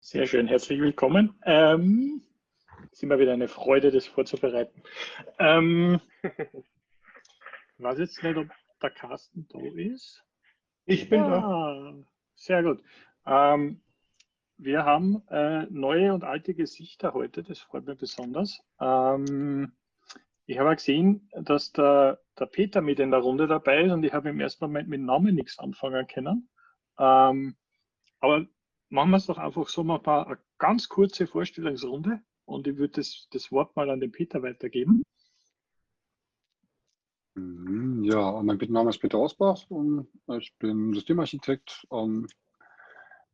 Sehr schön, herzlich willkommen. Ähm, ist immer wieder eine Freude, das vorzubereiten. Ähm, weiß jetzt nicht, ob der Carsten da ist. Ich bin ja, da. Sehr gut. Ähm, wir haben äh, neue und alte Gesichter heute, das freut mich besonders. Ähm, ich habe gesehen, dass der, der, Peter mit in der Runde dabei ist und ich habe im ersten Moment mit Namen nichts anfangen können. Ähm, aber machen wir es doch einfach so mal ein paar eine ganz kurze Vorstellungsrunde und ich würde das, das Wort mal an den Peter weitergeben. Mhm, ja, mein Name ist Peter Ausbach und ich bin Systemarchitekt,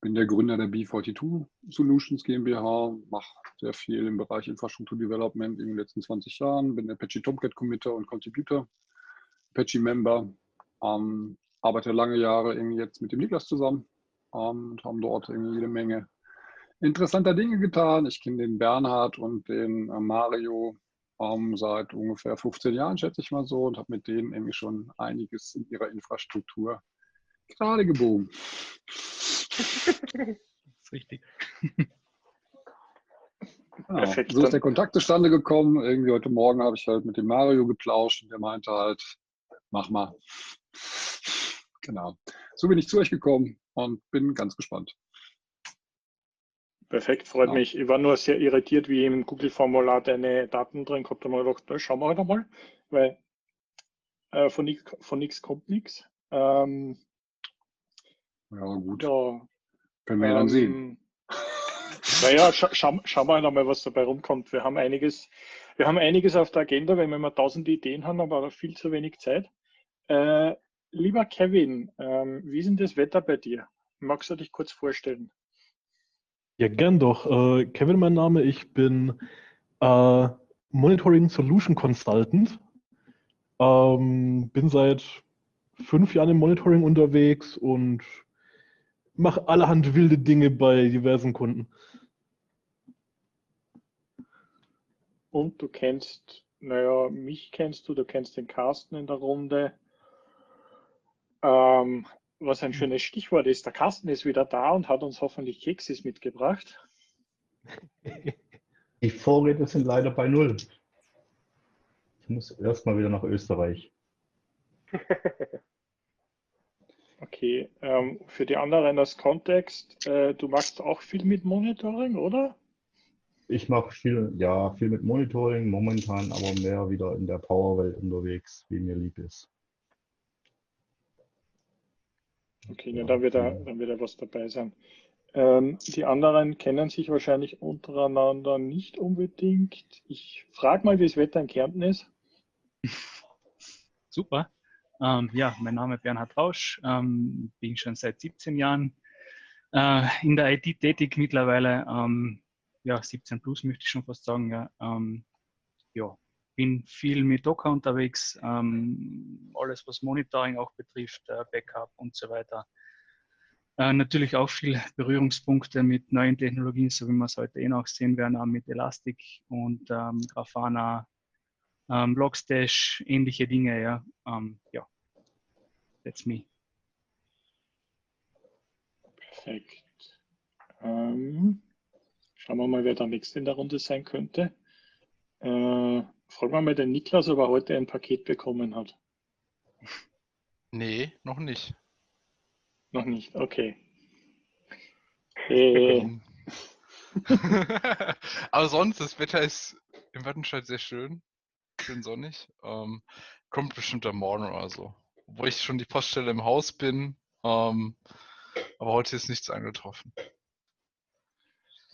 bin der Gründer der B42 Solutions GmbH, mache sehr viel im Bereich Infrastruktur Development in den letzten 20 Jahren, bin Apache Tomcat Committer und Contributor, Apache Member, ähm, arbeite lange Jahre irgendwie jetzt mit dem Niklas zusammen ähm, und haben dort jede Menge interessanter Dinge getan. Ich kenne den Bernhard und den äh, Mario ähm, seit ungefähr 15 Jahren, schätze ich mal so, und habe mit denen irgendwie schon einiges in ihrer Infrastruktur gerade gebogen. Das ist richtig. Genau. So ist der Kontakt zustande gekommen. Irgendwie heute Morgen habe ich halt mit dem Mario geplauscht und der meinte halt, mach mal. Genau. So bin ich zu euch gekommen und bin ganz gespannt. Perfekt, freut ja. mich. Ich war nur sehr irritiert, wie im Google-Formular deine Daten drin gehabt habe. Ich gedacht, na, schauen wir halt einmal, weil äh, von nichts kommt nichts. Ähm, ja, gut. Ja, Können wir ja dann sehen. Ähm, naja, scha scha schauen wir einmal, was dabei rumkommt. Wir haben einiges, wir haben einiges auf der Agenda, weil wir immer tausend Ideen haben, aber viel zu wenig Zeit. Äh, lieber Kevin, ähm, wie ist denn das Wetter bei dir? Magst du dich kurz vorstellen? Ja, gern doch. Äh, Kevin, mein Name. Ich bin äh, Monitoring Solution Consultant. Ähm, bin seit fünf Jahren im Monitoring unterwegs und mache allerhand wilde Dinge bei diversen Kunden. Und du kennst, naja, mich kennst du, du kennst den Carsten in der Runde. Ähm, was ein schönes Stichwort ist, der Carsten ist wieder da und hat uns hoffentlich Keksis mitgebracht. Die Vorräte sind leider bei Null. Ich muss erstmal wieder nach Österreich. okay, ähm, für die anderen als Kontext, äh, du machst auch viel mit Monitoring, oder? Ich mache viel, ja, viel mit Monitoring momentan, aber mehr wieder in der Powerwelt unterwegs, wie mir lieb ist. Okay, ja, dann, wird da, dann wird da was dabei sein. Ähm, die anderen kennen sich wahrscheinlich untereinander nicht unbedingt. Ich frage mal, wie das Wetter in Kärnten ist. Super. Ähm, ja, mein Name ist Bernhard Rausch, ähm, bin schon seit 17 Jahren äh, in der IT tätig mittlerweile. Ähm, ja, 17 plus möchte ich schon fast sagen. Ja, ähm, ja bin viel mit Docker unterwegs, ähm, alles was Monitoring auch betrifft, äh, Backup und so weiter. Äh, natürlich auch viel Berührungspunkte mit neuen Technologien, so wie wir es heute eh noch sehen werden, auch mit Elastic und ähm, Grafana, ähm, Logstash, ähnliche Dinge. Ja, ähm, ja. That's me. Perfekt. Ähm, schauen wir mal, wer der nächste in der Runde sein könnte. Äh, Fragen wir mal den Niklas, ob er heute ein Paket bekommen hat. Nee, noch nicht. Noch nicht, okay. Äh. Aber sonst, das Wetter ist im Wattenscheid sehr schön. Schön sonnig. Ähm, kommt bestimmt am Morgen oder so. Obwohl ich schon die Poststelle im Haus bin. Ähm, aber heute ist nichts angetroffen.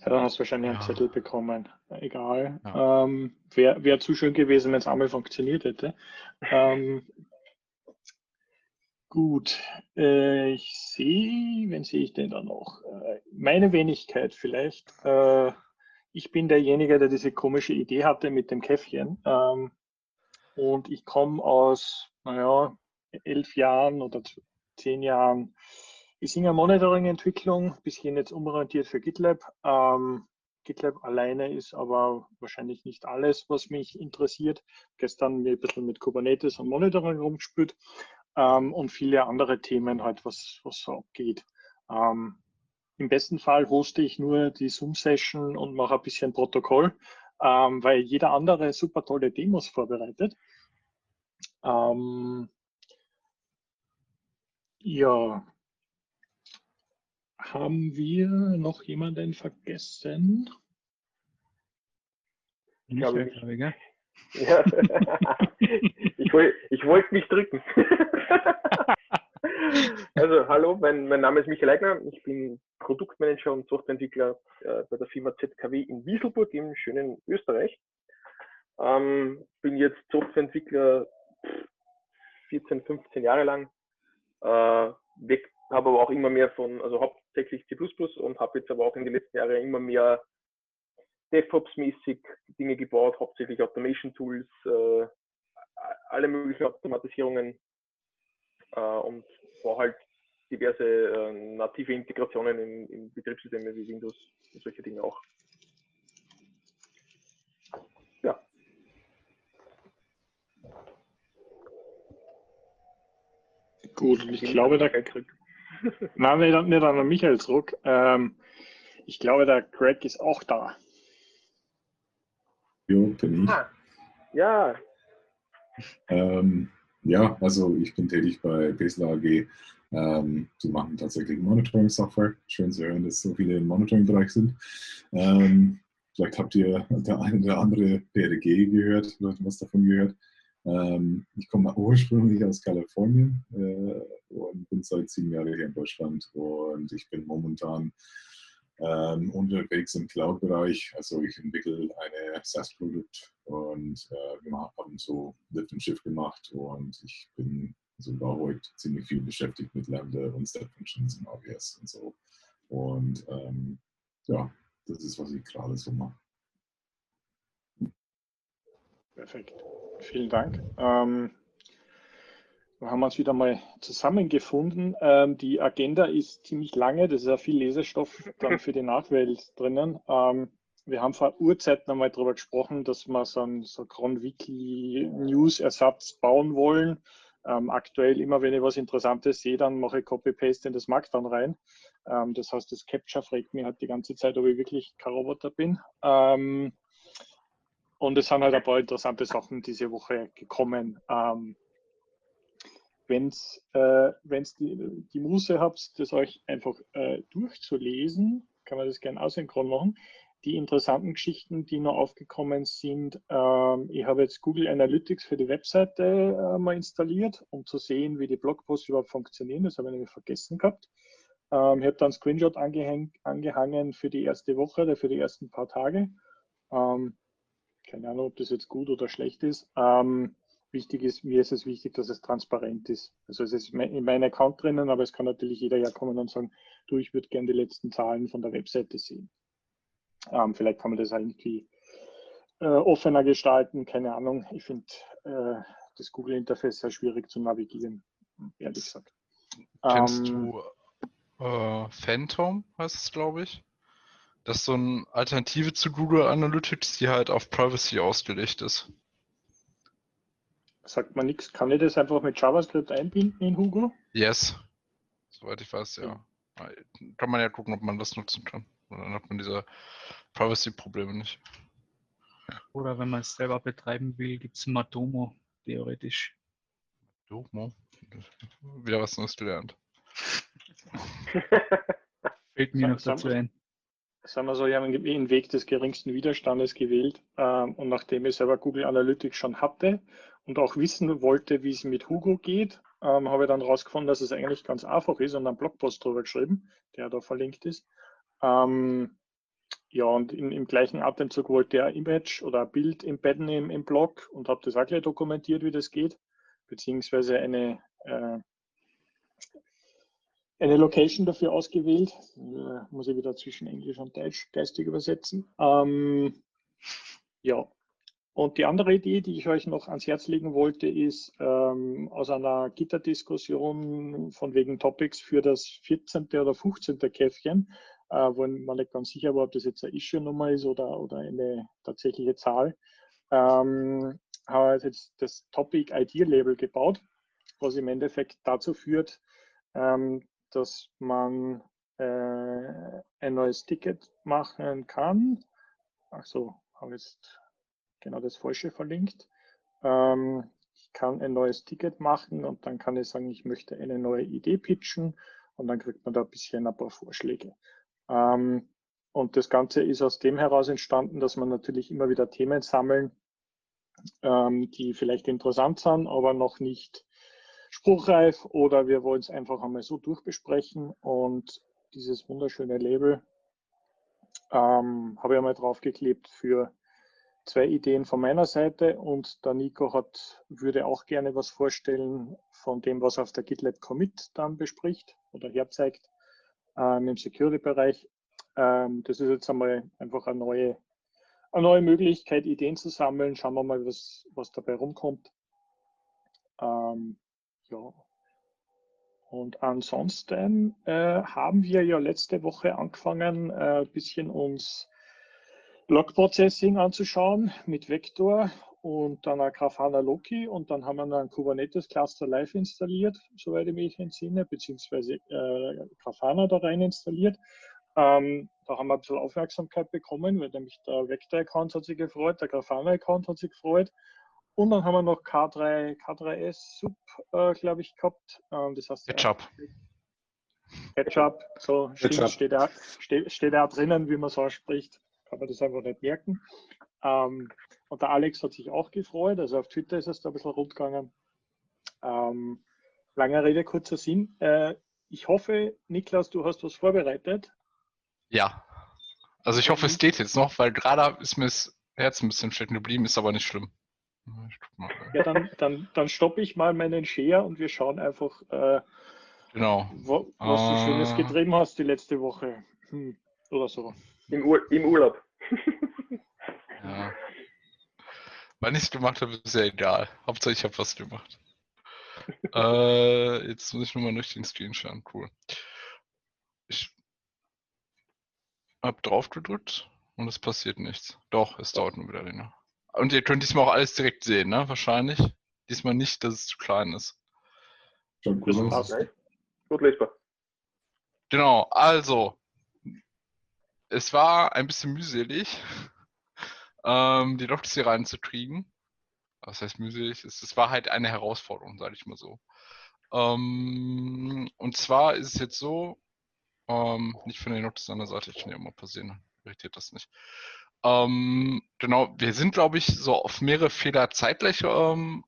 Ja, dann hast du wahrscheinlich einen Zettel bekommen. Egal. Ja. Ähm, Wäre wär zu schön gewesen, wenn es einmal funktioniert hätte. Ähm, gut. Äh, ich sehe, wen sehe ich denn da noch? Äh, meine Wenigkeit vielleicht. Äh, ich bin derjenige, der diese komische Idee hatte mit dem Käffchen. Ähm, und ich komme aus, naja, elf Jahren oder zehn Jahren ich singe Monitoring-Entwicklung, bisschen jetzt umorientiert für GitLab. Ähm, GitLab alleine ist aber wahrscheinlich nicht alles, was mich interessiert. Gestern mir ein bisschen mit Kubernetes und Monitoring rumgespielt. ähm, und viele andere Themen halt, was, was so abgeht. Ähm, Im besten Fall hoste ich nur die Zoom-Session und mache ein bisschen Protokoll, ähm, weil jeder andere super tolle Demos vorbereitet. Ähm, ja, haben wir noch jemanden vergessen? Nicht, glaube ich? Ja. ich wollte ich wollt mich drücken. also, hallo, mein, mein Name ist Michael Eigner. Ich bin Produktmanager und Softwareentwickler äh, bei der Firma ZKW in Wieselburg im schönen Österreich. Ähm, bin jetzt Softwareentwickler 14, 15 Jahre lang. Äh, weg, habe aber auch immer mehr von, also hauptsächlich C++ und habe jetzt aber auch in den letzten Jahren immer mehr DevOps-mäßig Dinge gebaut, hauptsächlich Automation-Tools, äh, alle möglichen Automatisierungen äh, und war halt diverse äh, native Integrationen in, in Betriebssysteme wie Windows und solche Dinge auch. Gut, und ich glaube, da, nein, nicht, nicht an Michael zurück. Ähm, ich glaube, der Greg ist auch da. Jo, bin ich. Ah, ja, Ähm, ja, also ich bin tätig bei Besler AG. Ähm, die machen tatsächlich Monitoring-Software. Schön zu hören, dass so viele im Monitoring-Bereich sind. Ähm, vielleicht habt ihr der eine oder andere PRG gehört, was davon gehört. Ähm, ich komme ursprünglich aus Kalifornien äh, und bin seit sieben Jahren hier in Deutschland und ich bin momentan ähm, unterwegs im Cloud-Bereich. Also ich entwickle eine SaaS-Produkt und äh, wir haben so Lift and Shift gemacht und ich bin sogar heute ziemlich viel beschäftigt mit Lambda und Step Functions und AWS und so. Und ähm, ja, das ist, was ich gerade so mache. Perfekt. Vielen Dank. Ähm, wir haben uns wieder mal zusammengefunden. Ähm, die Agenda ist ziemlich lange, das ist ja viel Lesestoff dann für die Nachwelt drinnen. Ähm, wir haben vor Urzeiten einmal darüber gesprochen, dass wir so einen so Cron Weekly News Ersatz bauen wollen. Ähm, aktuell immer, wenn ich was Interessantes sehe, dann mache ich Copy-Paste in das Markdown rein. Ähm, das heißt, das Capture fragt mich halt die ganze Zeit, ob ich wirklich kein Roboter bin. Ähm, und es sind halt ein paar interessante Sachen diese Woche gekommen. Ähm, wenn äh, die, die Muße habt, das euch einfach äh, durchzulesen, kann man das gerne asynchron machen. Die interessanten Geschichten, die noch aufgekommen sind, ähm, ich habe jetzt Google Analytics für die Webseite äh, mal installiert, um zu sehen, wie die Blogposts überhaupt funktionieren. Das habe ich nämlich vergessen gehabt. Ähm, ich habe dann Screenshot angehäng, angehangen für die erste Woche oder für die ersten paar Tage. Ähm, keine Ahnung, ob das jetzt gut oder schlecht ist. Ähm, wichtig ist, mir ist es wichtig, dass es transparent ist. Also es ist in meinem Account drinnen, aber es kann natürlich jeder ja kommen und sagen, du, ich würde gerne die letzten Zahlen von der Webseite sehen. Ähm, vielleicht kann man das irgendwie äh, offener gestalten, keine Ahnung. Ich finde äh, das Google-Interface sehr schwierig zu navigieren, ehrlich gesagt. Kennst Ähm, du äh, Phantom, heißt es, glaube ich? Das ist so eine Alternative zu Google Analytics, die halt auf Privacy ausgelegt ist. Sagt man nichts. Kann ich das einfach mit JavaScript einbinden in Hugo? Yes. Soweit ich weiß, ja. Kann man ja gucken, ob man das nutzen kann. Und dann hat man diese Privacy-Probleme nicht. Oder wenn man es selber betreiben will, gibt es Matomo, theoretisch. Domo. Wieder was Neues gelernt. Fällt mir noch dazu ein. Sagen wir so, ich habe den Weg des geringsten Widerstandes gewählt. Ähm, und nachdem ich selber Google Analytics schon hatte und auch wissen wollte, wie es mit Hugo geht, ähm, habe ich dann herausgefunden, dass es eigentlich ganz einfach ist und einen Blogpost drüber geschrieben, der da verlinkt ist. Ähm, ja, und in, im gleichen Atemzug wollte er Image oder ein Bild embedden im, im Blog und habe das auch gleich dokumentiert, wie das geht, beziehungsweise eine, äh, eine Location dafür ausgewählt. Äh, muss ich wieder zwischen Englisch und Deutsch geistig übersetzen. Ähm, ja. Und die andere Idee, die ich euch noch ans Herz legen wollte, ist ähm, aus einer Gitterdiskussion von wegen Topics für das 14. oder 15. Käffchen, äh, wo man nicht ganz sicher war, ob das jetzt eine Issue-Nummer ist oder, oder eine tatsächliche Zahl, ähm, habe ich jetzt das Topic ID-Label gebaut. was im Endeffekt dazu führt, ähm, dass man äh, ein neues Ticket machen kann. Achso, habe jetzt genau das Falsche verlinkt. Ähm, ich kann ein neues Ticket machen und dann kann ich sagen, ich möchte eine neue Idee pitchen und dann kriegt man da ein bisschen ein paar Vorschläge. Ähm, und das Ganze ist aus dem heraus entstanden, dass man natürlich immer wieder Themen sammeln, ähm, die vielleicht interessant sind, aber noch nicht spruchreif oder wir wollen es einfach einmal so durchbesprechen und dieses wunderschöne Label ähm, habe ich einmal draufgeklebt für zwei Ideen von meiner Seite und der Nico hat, würde auch gerne was vorstellen von dem, was auf der GitLab Commit dann bespricht oder herzeigt ähm, im Security-Bereich. Ähm, das ist jetzt einmal einfach eine neue, eine neue Möglichkeit, Ideen zu sammeln. Schauen wir mal, was, was dabei rumkommt. Ähm, ja. Und ansonsten äh, haben wir ja letzte Woche angefangen, ein äh, bisschen uns Log Processing anzuschauen mit Vector und dann ein Grafana Loki und dann haben wir einen Kubernetes Cluster live installiert, soweit ich mich entsinne, beziehungsweise äh, Grafana da rein installiert. Ähm, da haben wir ein bisschen Aufmerksamkeit bekommen, weil nämlich der Vector-Account hat sich gefreut, der Grafana-Account hat sich gefreut und dann haben wir noch K3, K3S Sub, äh, glaube ich, gehabt. Ähm, das heißt, Ketchup. Ketchup, so Ketchup. steht, da, steht, steht da drinnen, wie man so spricht. Kann man das einfach nicht merken. Ähm, und der Alex hat sich auch gefreut. Also auf Twitter ist es da ein bisschen rund gegangen. Ähm, lange Rede, kurzer Sinn. Äh, ich hoffe, Niklas, du hast was vorbereitet. Ja. Also ich hoffe, es geht jetzt noch, weil gerade ist mir das Herz ein bisschen stecken geblieben, ist aber nicht schlimm. Ja, dann, dann, dann stoppe ich mal meinen Share und wir schauen einfach, äh, Genau. wo, was du Äh. Schönes getrieben hast die letzte Woche. Hm, oder so. Im, Ur Im Urlaub. Ja. Wann ich es gemacht habe, ist ja egal. Hauptsache ich habe was gemacht. äh, jetzt muss ich nochmal durch den Screen schauen. Cool. Ich habe drauf gedrückt und es passiert nichts. Doch, es dauert nur wieder länger. Und ihr könnt diesmal auch alles direkt sehen, ne? Wahrscheinlich. Diesmal nicht, dass es zu klein ist. Schaut cool ne? Gut lesbar. Genau, also. Es war ein bisschen mühselig, ähm, die Logs hier reinzukriegen. Was heißt mühselig? Es, es war halt eine Herausforderung, sage ich mal so. Ähm, und zwar ist es jetzt so, ähm, nicht von den Logs an der Seite, ich kann ja mal passieren, irritiert das nicht. Ähm, genau, wir sind, glaube ich, so auf mehrere Fehler zeitgleich ähm,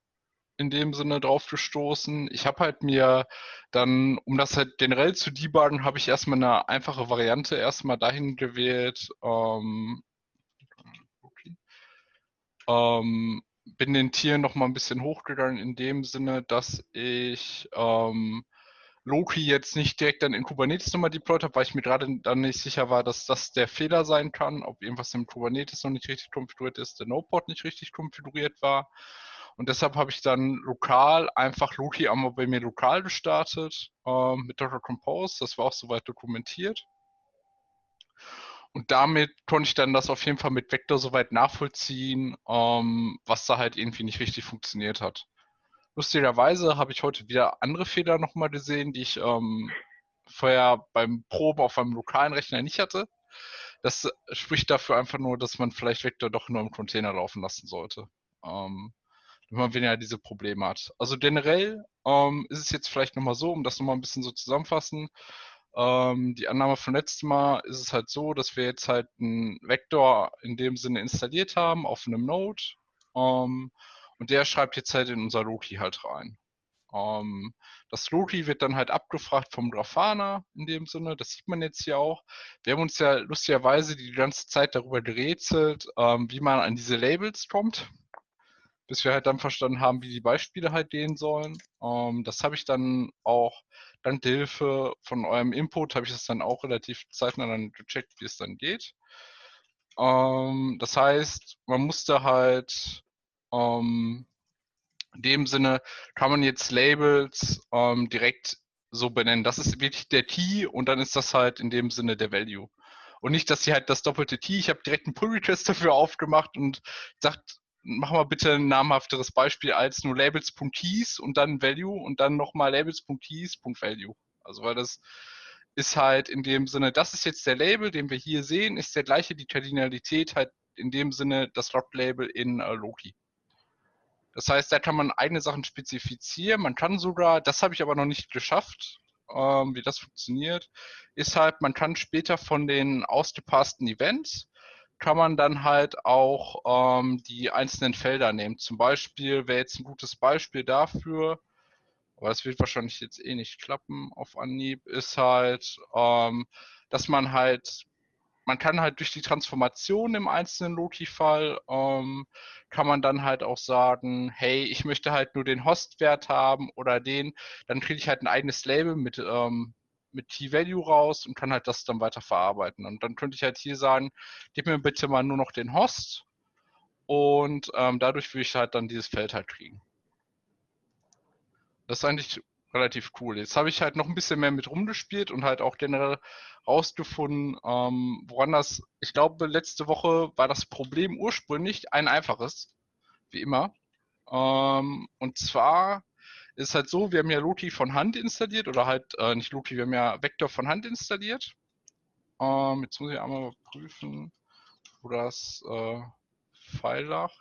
in dem Sinne drauf gestoßen. Ich habe halt mir dann, um das halt generell zu debuggen, habe ich erstmal eine einfache Variante erstmal dahin gewählt. Ähm, okay. ähm, bin den Tieren noch mal ein bisschen hochgegangen in dem Sinne, dass ich ähm, Loki jetzt nicht direkt dann in Kubernetes nochmal deployed habe, weil ich mir gerade dann nicht sicher war, dass das der Fehler sein kann, ob irgendwas im Kubernetes noch nicht richtig konfiguriert ist, der Node-Port nicht richtig konfiguriert war. Und deshalb habe ich dann lokal einfach Loki einmal bei mir lokal gestartet ähm, mit Docker Compose. Das war auch soweit dokumentiert. Und damit konnte ich dann das auf jeden Fall mit Vector soweit nachvollziehen, ähm, was da halt irgendwie nicht richtig funktioniert hat. Lustigerweise habe ich heute wieder andere Fehler nochmal gesehen, die ich ähm, vorher beim Proben auf einem lokalen Rechner nicht hatte. Das spricht dafür einfach nur, dass man vielleicht Vector doch nur im Container laufen lassen sollte. Ähm, wenn man weniger diese Probleme hat. Also generell ähm, ist es jetzt vielleicht nochmal so, um das nochmal ein bisschen so zusammenfassen. Ähm, die Annahme von letztem Mal ist es halt so, dass wir jetzt halt einen Vektor in dem Sinne installiert haben auf einem Node. Ähm, und der schreibt jetzt halt in unser Loki halt rein. Ähm, das Loki wird dann halt abgefragt vom Grafana in dem Sinne, das sieht man jetzt hier auch. Wir haben uns ja lustigerweise die ganze Zeit darüber gerätselt, ähm, wie man an diese Labels kommt, bis wir halt dann verstanden haben, wie die Beispiele halt gehen sollen. Ähm, das habe ich dann auch dank der Hilfe von eurem Input, habe ich das dann auch relativ zeitnah dann gecheckt, wie es dann geht. Ähm, das heißt, man musste halt ähm, in dem Sinne kann man jetzt Labels ähm, direkt so benennen. Das ist wirklich der Key und dann ist das halt in dem Sinne der Value. Und nicht, dass sie halt das doppelte Key, ich habe direkt einen Pull Request dafür aufgemacht und sagt, machen wir bitte ein namhafteres Beispiel als nur Labels.keys und dann Value und dann nochmal Labels.keys.value. Also weil das ist halt in dem Sinne, das ist jetzt der Label, den wir hier sehen, ist der gleiche, die Kardinalität halt in dem Sinne das Log-Label in äh, Loki. Das heißt, da kann man eigene Sachen spezifizieren. Man kann sogar, das habe ich aber noch nicht geschafft, ähm, wie das funktioniert, ist halt, man kann später von den ausgepassten Events, kann man dann halt auch ähm, die einzelnen Felder nehmen. Zum Beispiel wäre jetzt ein gutes Beispiel dafür, aber das wird wahrscheinlich jetzt eh nicht klappen auf Anhieb, ist halt, ähm, dass man halt man kann halt durch die Transformation im einzelnen Loki-Fall, ähm, kann man dann halt auch sagen, hey, ich möchte halt nur den Host-Wert haben oder den, dann kriege ich halt ein eigenes Label mit, ähm, mit T-Value raus und kann halt das dann weiter verarbeiten. Und dann könnte ich halt hier sagen, gib mir bitte mal nur noch den Host und ähm, dadurch würde ich halt dann dieses Feld halt kriegen. Das ist eigentlich relativ cool. Jetzt habe ich halt noch ein bisschen mehr mit rumgespielt und halt auch generell rausgefunden, ähm, woran das, ich glaube, letzte Woche war das Problem ursprünglich ein einfaches, wie immer. Ähm, und zwar ist halt so, wir haben ja Loki von Hand installiert oder halt äh, nicht Loki, wir haben ja Vector von Hand installiert. Ähm, jetzt muss ich einmal prüfen, wo das äh, Pfeil lag.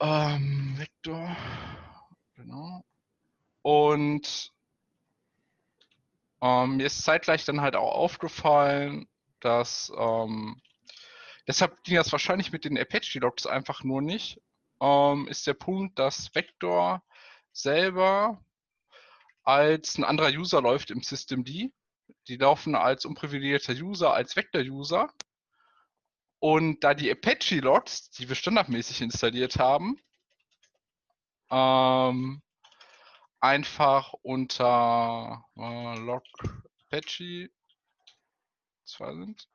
Ähm, Vector. Genau. Und ähm, mir ist zeitgleich dann halt auch aufgefallen, dass ähm, deshalb ging das wahrscheinlich mit den Apache-Logs einfach nur nicht, ähm, ist der Punkt, dass Vector selber als ein anderer User läuft im Systemd. Die laufen als unprivilegierter User, als Vector-User. Und da die Apache-Logs, die wir standardmäßig installiert haben, ähm, einfach unter äh, log zwei sind,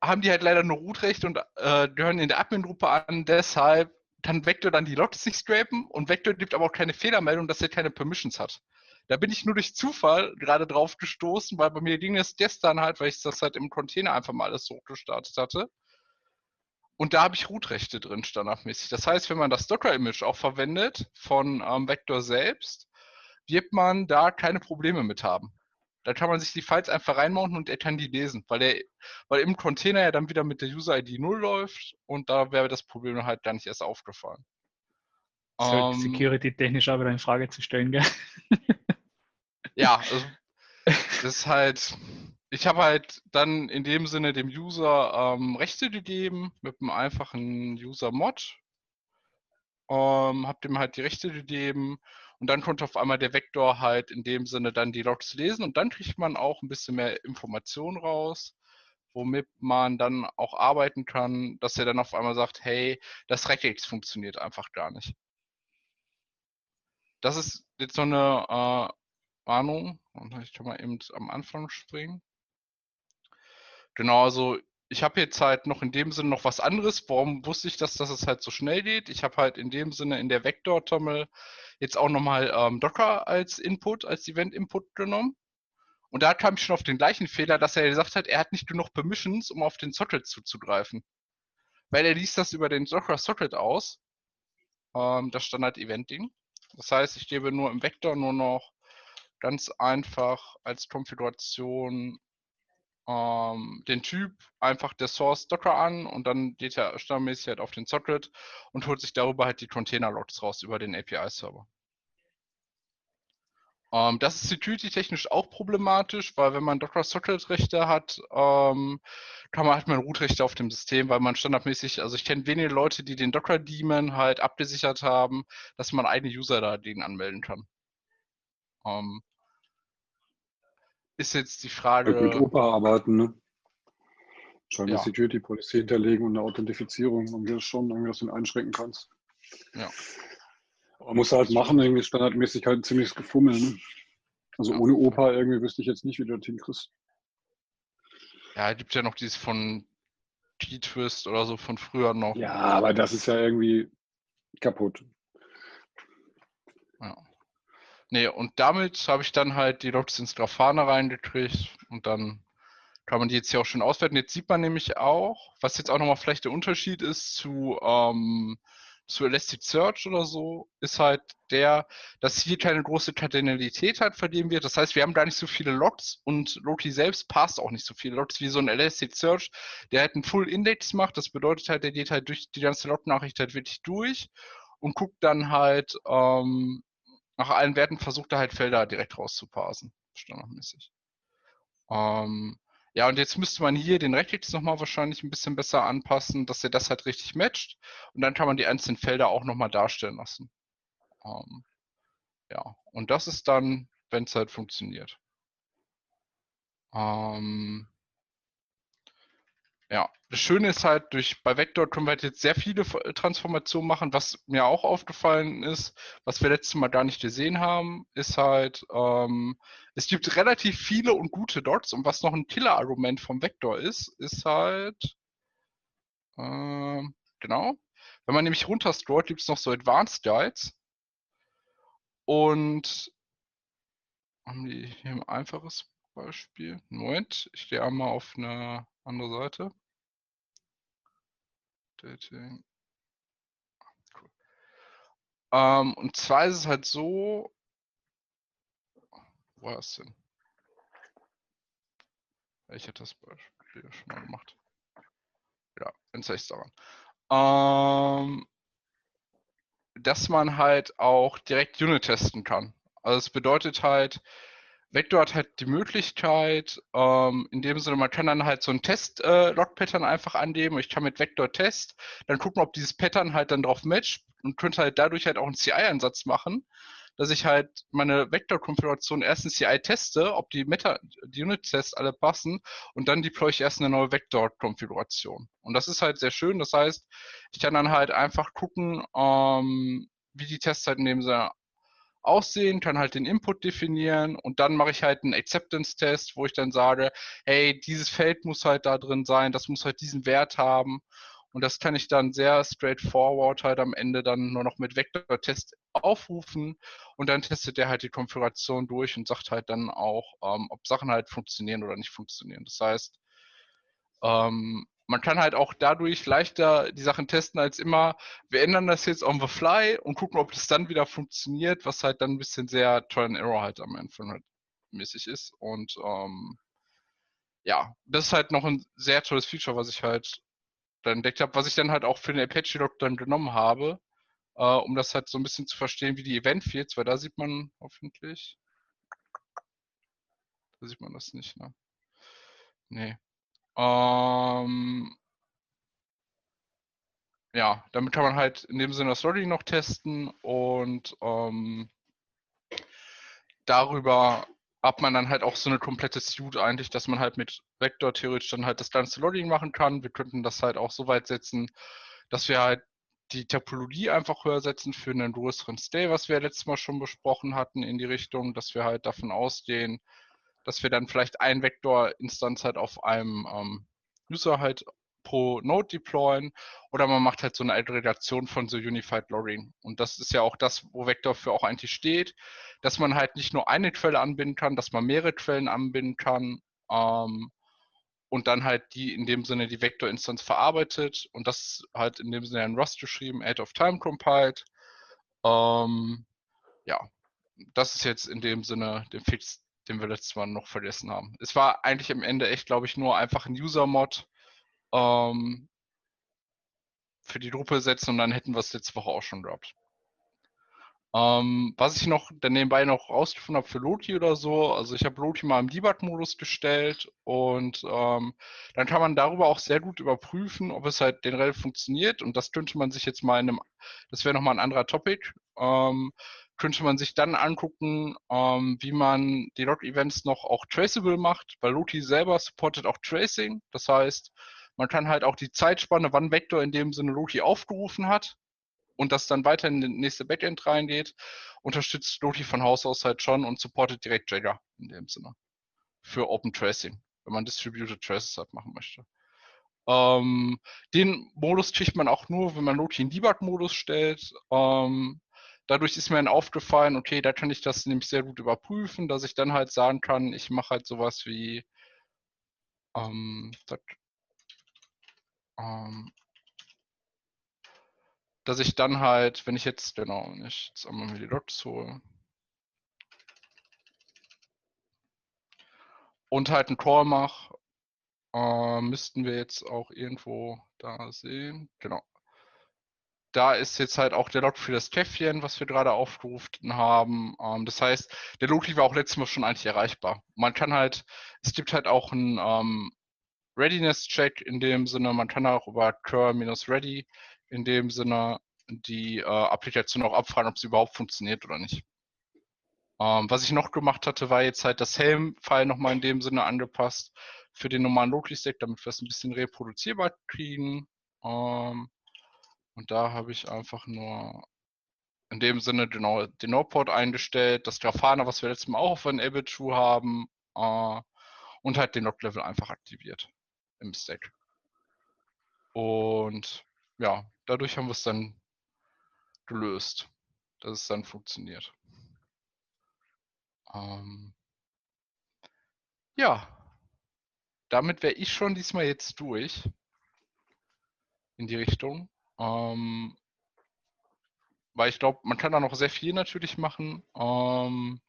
haben die halt leider nur Root-Recht und äh, gehören in der Admin-Gruppe an. Deshalb kann Vector dann die Logs nicht scrapen und Vector gibt aber auch keine Fehlermeldung, dass er keine Permissions hat. Da bin ich nur durch Zufall gerade drauf gestoßen, weil bei mir ging es gestern halt, weil ich das halt im Container einfach mal alles so gestartet hatte. Und da habe ich Root-Rechte drin, standardmäßig. Das heißt, wenn man das Docker-Image auch verwendet von ähm, Vector selbst, wird man da keine Probleme mit haben. Da kann man sich die Files einfach reinmounten und er kann die lesen, weil er, weil im Container ja dann wieder mit der User-ID 0 läuft und da wäre das Problem halt gar nicht erst aufgefallen. Das ist halt ähm, security-technisch aber in Frage zu stellen, gell? ja, also, das ist halt, ich habe halt dann in dem Sinne dem User ähm, Rechte gegeben mit einem einfachen User-Mod. Ähm, habe dem halt die Rechte gegeben und dann konnte auf einmal der Vektor halt in dem Sinne dann die Logs lesen und dann kriegt man auch ein bisschen mehr Information raus, womit man dann auch arbeiten kann, dass er dann auf einmal sagt, hey, das Regex funktioniert einfach gar nicht. Das ist jetzt so eine äh, Warnung. Ich kann mal eben am Anfang springen. Genau, also ich habe jetzt halt noch in dem Sinne noch was anderes. Warum wusste ich das, dass es halt so schnell geht? Ich habe halt in dem Sinne in der Vector-Tommel jetzt auch nochmal ähm, Docker als Input, als Event-Input genommen. Und da kam ich schon auf den gleichen Fehler, dass er gesagt hat, er hat nicht genug Permissions, um auf den Socket zuzugreifen. Weil er liest das über den Docker Socket aus, ähm, das Standard-Event-Ding. Das heißt, ich gebe nur im Vector nur noch ganz einfach als Konfiguration ähm, den Typ einfach der Source Docker an und dann geht er standardmäßig halt auf den Socket und holt sich darüber halt die Container-Logs raus über den API-Server. Ähm, das ist security-technisch auch problematisch, weil wenn man Docker-Socket-Rechte hat, ähm, kann man halt mal Root-Rechte auf dem System, weil man standardmäßig, also ich kenne wenige Leute, die den Docker-Daemon halt abgesichert haben, dass man eigene User da anmelden kann. Ähm, ist jetzt die Frage. Halt mit OPA arbeiten, ne? Schon eine ja. Security Policy hinterlegen und eine Authentifizierung und das schon irgendwie das einschränken kannst. Ja. Man muss halt machen, irgendwie standardmäßig halt ein ziemliches Gefummel. Ne? Also ja. ohne OPA irgendwie wüsste ich jetzt nicht, wie du das hinkriegst. Ja, es gibt ja noch dieses von T-Twist oder so von früher noch. Ja, aber das ist ja irgendwie kaputt. Ja. Nee, und damit habe ich dann halt die Logs ins Grafana reingekriegt und dann kann man die jetzt hier auch schon auswerten. Jetzt sieht man nämlich auch, was jetzt auch nochmal vielleicht der Unterschied ist zu, ähm, zu Elasticsearch oder so, ist halt der, dass hier keine große Kardinalität halt verlieren wird. Das heißt, wir haben gar nicht so viele Logs und Loki selbst passt auch nicht so viele Logs wie so ein Elasticsearch, der halt einen Full Index macht. Das bedeutet halt, der geht halt durch die ganze Log-Nachricht halt wirklich durch und guckt dann halt ähm, nach allen Werten, versucht er halt Felder direkt rauszuparsen, standardmäßig. Ähm, ja, und jetzt müsste man hier den Rechtix nochmal wahrscheinlich ein bisschen besser anpassen, dass er das halt richtig matcht. Und dann kann man die einzelnen Felder auch nochmal darstellen lassen. Ähm, ja, und das ist dann, wenn es halt funktioniert. Ähm, ja, das Schöne ist halt, durch, bei Vector können wir halt jetzt sehr viele Transformationen machen. Was mir auch aufgefallen ist, was wir letztes Mal gar nicht gesehen haben, ist halt, ähm, es gibt relativ viele und gute Dots. Und was noch ein Killer-Argument vom Vector ist, ist halt, äh, genau, wenn man nämlich runterscrollt, gibt es noch so Advanced Guides. Und haben die hier ein einfaches Beispiel? Moment, ich gehe einmal auf eine andere Seite. Dating. Cool. Ähm, und zwar ist es halt so, wo war es denn? Ich hätte das Beispiel schon mal gemacht. Ja, in daran. Ähm, dass man halt auch direkt Unit testen kann. Also es bedeutet halt, Vector hat halt die Möglichkeit, ähm, in dem Sinne, man kann dann halt so ein Test-Log-Pattern äh, einfach angeben. Ich kann mit Vector Test dann gucken, ob dieses Pattern halt dann drauf matcht und könnte halt dadurch halt auch einen CI-Ansatz machen, dass ich halt meine Vector-Konfiguration erst in CI teste, ob die Meta, die Unit-Tests alle passen und dann deploy ich erst eine neue Vector-Konfiguration. Und das ist halt sehr schön. Das heißt, ich kann dann halt einfach gucken, ähm, wie die Tests halt in dem Sinne aussehen, kann halt den Input definieren und dann mache ich halt einen Acceptance-Test, wo ich dann sage, hey, dieses Feld muss halt da drin sein, das muss halt diesen Wert haben und das kann ich dann sehr straightforward halt am Ende dann nur noch mit Vektor-Test aufrufen und dann testet der halt die Konfiguration durch und sagt halt dann auch, ähm, ob Sachen halt funktionieren oder nicht funktionieren. Das heißt, ähm, man kann halt auch dadurch leichter die Sachen testen als immer, wir ändern das jetzt on the fly und gucken, ob das dann wieder funktioniert, was halt dann ein bisschen sehr Try and Error halt am Anfang halt mäßig ist. Und ähm, ja, das ist halt noch ein sehr tolles Feature, was ich halt dann entdeckt habe, was ich dann halt auch für den Apache-Log dann genommen habe, äh, um das halt so ein bisschen zu verstehen, wie die Event-Fields, weil da sieht man hoffentlich, da sieht man das nicht, ne? Nee. Ähm, ja, damit kann man halt in dem Sinne das Loading noch testen und ähm, darüber hat man dann halt auch so eine komplette Suite eigentlich, dass man halt mit Vector theoretisch dann halt das ganze Loading machen kann. Wir könnten das halt auch so weit setzen, dass wir halt die Topologie einfach höher setzen für einen größeren Stay, was wir letztes Mal schon besprochen hatten in die Richtung, dass wir halt davon ausgehen, dass wir dann vielleicht ein Vektor-Instanz halt auf einem ähm, User halt pro Node deployen oder man macht halt so eine Aggregation von so Unified Logging. Und das ist ja auch das, wo Vector für auch eigentlich steht, dass man halt nicht nur eine Quelle anbinden kann, dass man mehrere Quellen anbinden kann ähm, und dann halt die in dem Sinne die Vector-Instanz verarbeitet und das halt in dem Sinne in Rust geschrieben, Add of Time compiled. Ähm, ja, das ist jetzt in dem Sinne der Fix, den wir letztes Mal noch vergessen haben. Es war eigentlich am Ende echt, glaube ich, nur einfach ein User-Mod ähm, für die Gruppe setzen und dann hätten wir es letzte Woche auch schon gehabt. Ähm, was ich noch dann nebenbei noch rausgefunden habe für Loti oder so, also ich habe Loti mal im Debug-Modus gestellt und ähm, dann kann man darüber auch sehr gut überprüfen, ob es halt generell funktioniert und das könnte man sich jetzt mal in einem, das wäre nochmal ein anderer Topic, ähm, könnte man sich dann angucken, ähm, wie man die Log-Events noch auch traceable macht, weil Loti selber supportet auch Tracing. Das heißt, man kann halt auch die Zeitspanne, wann Vector in dem Sinne Loti aufgerufen hat und das dann weiter in den nächste Backend reingeht, unterstützt Loti von Haus aus halt schon und supportet direkt Jagger in dem Sinne für Open Tracing, wenn man Distributed Traces halt machen möchte. Ähm, den Modus kriegt man auch nur, wenn man Loti in Debug-Modus stellt. Ähm, dadurch ist mir dann aufgefallen, okay, da kann ich das nämlich sehr gut überprüfen, dass ich dann halt sagen kann, ich mache halt sowas wie ähm, das, ähm, dass ich dann halt, wenn ich jetzt, genau, wenn ich jetzt einmal mir die Logs hole und halt einen Call mache, äh, müssten wir jetzt auch irgendwo da sehen. Genau. Da ist jetzt halt auch der Log für das Käffchen, was wir gerade aufgerufen haben. Ähm, das heißt, der Log war auch letztes Mal schon eigentlich erreichbar. Man kann halt, es gibt halt auch einen ähm, Readiness-Check in dem Sinne, man kann auch über curl-ready in dem Sinne die äh, Applikation auch abfragen, ob sie überhaupt funktioniert oder nicht. Ähm, was ich noch gemacht hatte, war jetzt halt das Helm-File nochmal in dem Sinne angepasst für den normalen Locally-Stack, damit wir es ein bisschen reproduzierbar kriegen. Ähm, und da habe ich einfach nur in dem Sinne den No-Port eingestellt, das Grafana, was wir letztes Mal auch auf Enable True haben, äh, und halt den Log-Level einfach aktiviert im Stack. Und ja, dadurch haben wir es dann gelöst, dass es dann funktioniert. Ähm, ja, damit wäre ich schon diesmal jetzt durch in die Richtung. Ähm, weil ich glaube, man kann da noch sehr viel natürlich machen. Ähm,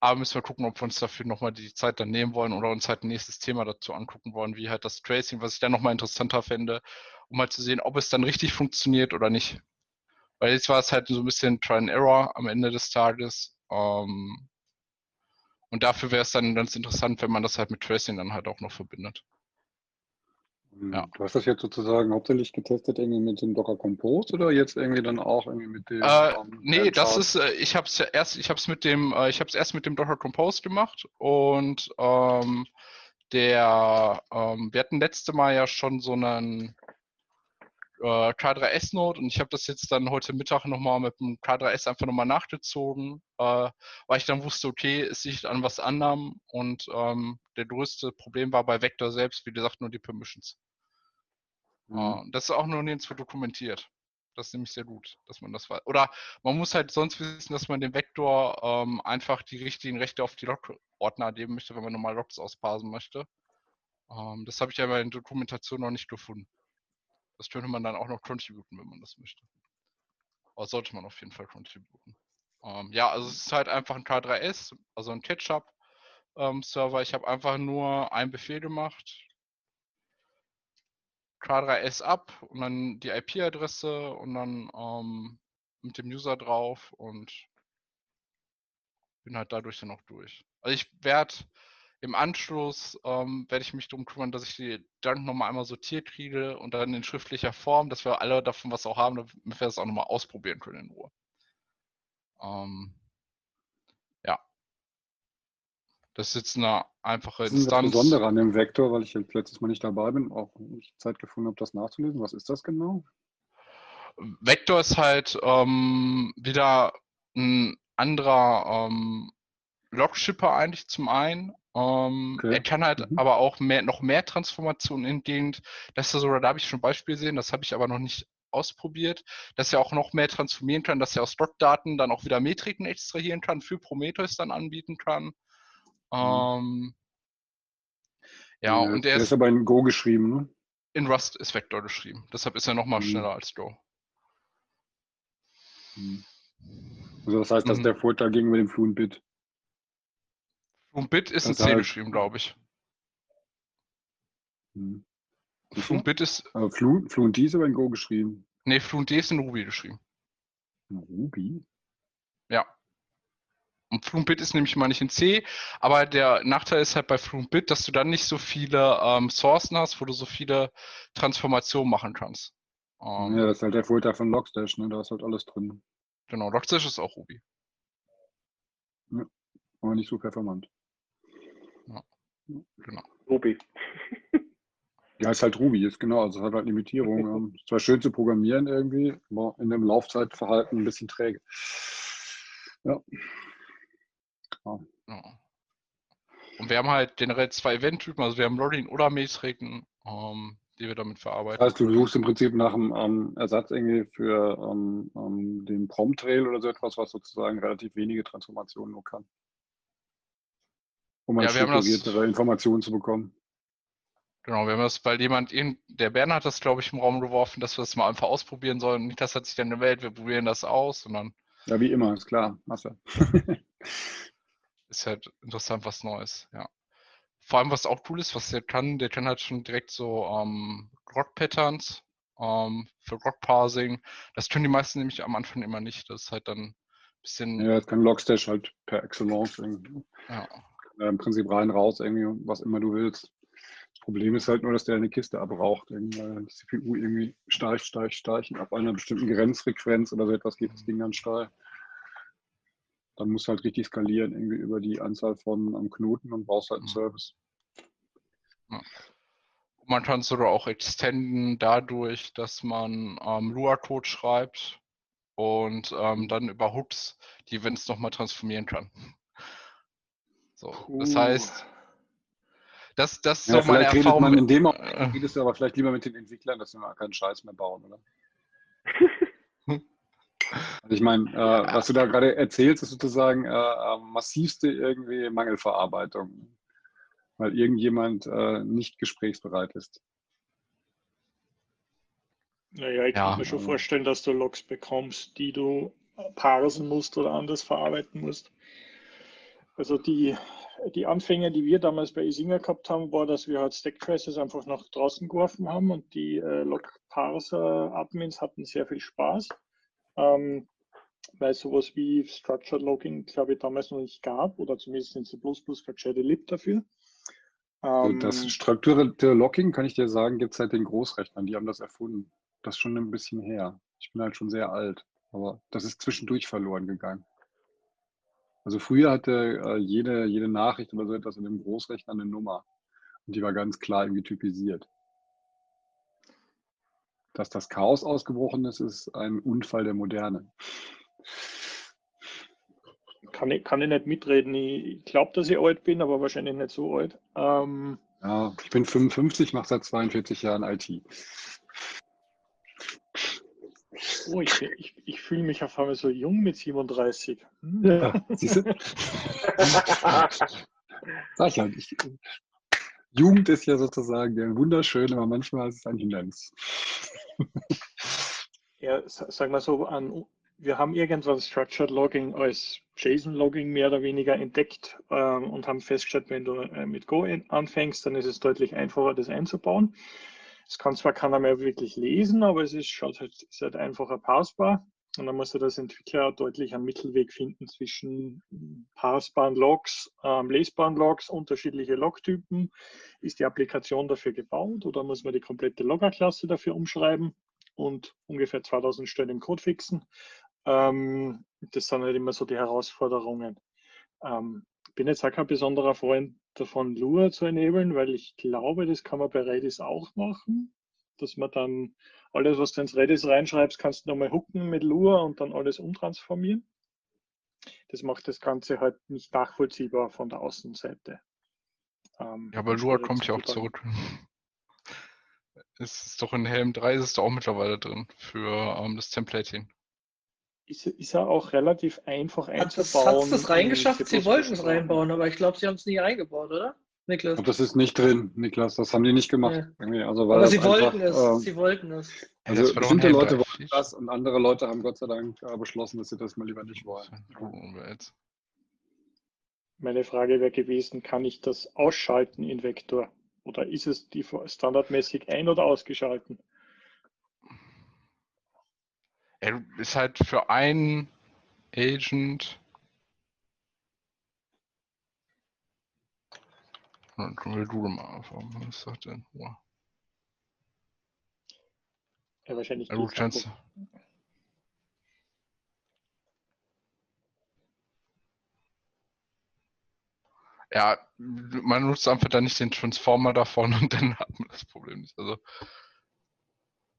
aber müssen wir gucken, ob wir uns dafür nochmal die Zeit dann nehmen wollen oder uns halt ein nächstes Thema dazu angucken wollen, wie halt das Tracing, was ich dann nochmal interessanter fände, um mal zu sehen, ob es dann richtig funktioniert oder nicht. Weil jetzt war es halt so ein bisschen Try and Error am Ende des Tages. Ähm, und dafür wäre es dann ganz interessant, wenn man das halt mit Tracing dann halt auch noch verbindet. Ja. Du hast das jetzt sozusagen hauptsächlich getestet irgendwie mit dem Docker Compose oder jetzt irgendwie dann auch irgendwie mit dem? Äh, um, nee, das ist, äh, ich habe es ja erst, ich habe es mit dem, äh, ich habe es erst mit dem Docker Compose gemacht und ähm, der, ähm, wir hatten letzte Mal ja schon so einen äh, K3S-Node und ich habe das jetzt dann heute Mittag nochmal mit dem K3S einfach nochmal nachgezogen, äh, weil ich dann wusste, okay, es liegt an was anderem und ähm, der größte Problem war bei Vector selbst, wie gesagt, nur die Permissions. Mhm. Äh, das ist auch nur nirgendwo dokumentiert. Das ist nämlich sehr gut, dass man das weiß. Oder man muss halt sonst wissen, dass man dem Vektor ähm, einfach die richtigen Rechte auf die Log-Ordner geben möchte, wenn man normal Logs ausparsen möchte. Ähm, das habe ich aber in der Dokumentation noch nicht gefunden. Das könnte man dann auch noch contributen, wenn man das möchte. Aber sollte man auf jeden Fall contributen. Ähm, ja, also es ist halt einfach ein K3S, also ein Ketchup-Server. Ähm, ich habe einfach nur einen Befehl gemacht. K3S ab und dann die IP-Adresse und dann ähm, mit dem User drauf und bin halt dadurch dann auch durch. Also ich werde im Anschluss ähm, werde ich mich darum kümmern, dass ich die Gedanken nochmal einmal sortiert kriege und dann in schriftlicher Form, dass wir alle davon was auch haben, damit wir das auch nochmal ausprobieren können in Ruhe. Ähm, ja. Das ist jetzt eine einfache Instanz. Das ist das Besondere an dem Vektor, weil ich jetzt letztes Mal nicht dabei bin, auch nicht Zeit gefunden habe, das nachzulesen. Was ist das genau? Vektor ist halt ähm, wieder ein anderer ähm, Logshipper eigentlich zum einen ähm, okay. Er kann halt mhm. aber auch mehr, noch mehr Transformationen entgegen. Das ist so, da habe ich schon Beispiel gesehen, das habe ich aber noch nicht ausprobiert, dass er auch noch mehr transformieren kann, dass er aus Stockdaten dann auch wieder Metriken extrahieren kann, für Prometheus dann anbieten kann. Mhm. Ähm, ja, ja, und er ist, ist aber in Go geschrieben, ne? In Rust ist Vector geschrieben. Deshalb ist er noch mal mhm. schneller als Go. Mhm. Also das heißt, das ist mhm. der Vorteil gegenüber dem Fluent Bit. Und Bit ist in C halt geschrieben, glaube ich. Hm. Fluent ist. Aber Fluent, Fluent ist aber in Go geschrieben. Nee, Fluent ist in Ruby geschrieben. In Ruby? Ja. Und Fluent ist nämlich mal nicht in C, aber der Nachteil ist halt bei Fluent dass du dann nicht so viele ähm, Sourcen hast, wo du so viele Transformationen machen kannst. Ähm, ja, das ist halt der Vorteil von Logstash, ne? Da ist halt alles drin. Genau, Logstash ist auch Ruby. Ja, aber nicht so performant. Genau. Ruby. Ja, ist halt Ruby, ist genau, also hat halt Limitierung. ist zwar schön zu programmieren irgendwie, aber in dem Laufzeitverhalten ein bisschen träge. Ja. ja. Und wir haben halt generell zwei Event-Typen, also wir haben Loading oder Metriken, ähm, die wir damit verarbeiten. Das heißt, du suchst im Prinzip nach einem ähm, Ersatz irgendwie für ähm, ähm den Prompt-Trail oder so etwas, was sozusagen relativ wenige Transformationen nur kann um ja, strukturierte Informationen zu bekommen. Genau, wir haben das, weil jemand, der Bern hat das, glaube ich, im Raum geworfen, dass wir das mal einfach ausprobieren sollen. Nicht, das hat sich dann eine Welt, wir probieren das aus, sondern Ja, wie immer, ist klar. Masse. ist halt interessant, was Neues, ja. Vor allem, was auch cool ist, was der kann, der kann halt schon direkt so ähm, Grok-Patterns ähm, für Grok-Parsing. Das können die meisten nämlich am Anfang immer nicht. Das ist halt dann ein bisschen, Ja, jetzt kann Logstash halt per Excellence irgendwie. ja. Äh, im Prinzip rein, raus, irgendwie, was immer du willst. Das Problem ist halt nur, dass der eine Kiste abraucht, weil die CPU irgendwie steigt, steigt, steigt und ab einer bestimmten Grenzfrequenz oder so etwas geht das Ding dann steil. Dann musst du halt richtig skalieren, irgendwie über die Anzahl von am Knoten und brauchst halt einen Mhm. Service. Man kann es sogar auch extenden dadurch, dass man ähm, Lua-Code schreibt und ähm, dann über Hooks die Events nochmal transformieren kann. So, das heißt, das, das ist Ja, so meine vielleicht redet Erfahrung. man in dem Moment, äh, redest du aber vielleicht lieber mit den Entwicklern, dass wir mal keinen Scheiß mehr bauen, oder? Also ich meine, äh, was du da gerade erzählst, ist sozusagen äh, äh, massivste irgendwie Mangelverarbeitung, weil irgendjemand äh, nicht gesprächsbereit ist. Naja, ich Ja, kann mir schon vorstellen, dass du Logs bekommst, die du parsen musst oder anders verarbeiten musst. Also die, die Anfänge, die wir damals bei Isinger gehabt haben, war, dass wir halt Stack Traces einfach nach draußen geworfen haben und die äh, Log-Parser-Admins hatten sehr viel Spaß, ähm, weil sowas wie Structured Logging, glaube ich, damals noch nicht gab oder zumindest in C++ für JDLib dafür. Ähm, das strukturierte Locking, kann ich dir sagen, gibt es seit den Großrechnern, die haben das erfunden. Das ist schon ein bisschen her. Ich bin halt schon sehr alt, aber das ist zwischendurch verloren gegangen. Also früher hatte äh, jede, jede Nachricht oder so etwas in dem Großrechner eine Nummer. Und die war ganz klar irgendwie typisiert. Dass das Chaos ausgebrochen ist, ist ein Unfall der Moderne. kann, ich, kann ich nicht mitreden. Ich glaube, dass ich alt bin, aber wahrscheinlich nicht so alt. Ähm, Ja, ich bin 55, mache seit 42 Jahren IT. Oh, ich, ich, ich fühle mich auf einmal so jung mit 37. Hm. Ja, Siehst du? Sag ich halt. Ich, Jugend ist ja sozusagen ja wunderschön, aber manchmal ist es ein Hindernis. Ja, sa- sagen wir so, an, wir haben irgendwann Structured Logging als JSON-Logging mehr oder weniger entdeckt ähm, und haben festgestellt, wenn du äh, mit Go anfängst, dann ist es deutlich einfacher, das einzubauen. Es kann zwar keiner mehr wirklich lesen, aber es ist, schaut halt, ist halt einfacher parsbar. Und dann muss ja das Entwickler deutlich einen Mittelweg finden zwischen parsbaren Logs, ähm, lesbaren Logs, unterschiedliche Logtypen. Ist die Applikation dafür gebaut oder muss man die komplette Logger-Klasse dafür umschreiben? und ungefähr 2000 Stellen im Code fixen. Ähm, das sind halt immer so die Herausforderungen. Ähm, bin jetzt auch kein besonderer Freund davon, Lua zu enablen, weil ich glaube, das kann man bei Redis auch machen, dass man dann alles, was du ins Redis reinschreibst, kannst du nochmal hooken mit Lua und dann alles umtransformieren. Das macht das Ganze halt nicht nachvollziehbar von der Außenseite. Ähm, Ja, aber Lua kommt ja auch zurück. Es ist doch in Helm 3 ist es doch auch mittlerweile drin für ähm, das Templating. Ist, ist ja auch relativ einfach Hat es einzubauen. das reingeschafft? in Sie wollten es reinbauen, aber ich glaube, sie haben es nie eingebaut, oder? Niklas? Glaube, das ist nicht drin, Niklas. Das haben die nicht gemacht. Ja. Also, weil Aber sie wollten einfach, es. ähm, Sie wollten es. also bestimmte Leute 3, wollen das und andere Leute haben Gott sei Dank äh, beschlossen, dass sie das mal lieber nicht wollen. Meine Frage wäre gewesen, kann ich das ausschalten in Vector? Oder ist es die standardmäßig ein- oder ausgeschalten? Ja, du ist halt für einen Agent. Dann wir du mal anfangen. Was sagt denn? Wow. Ja, wahrscheinlich Ja, gut, kannst, ja, man nutzt einfach dann nicht den Transformer davon und dann hat man das Problem nicht. Also,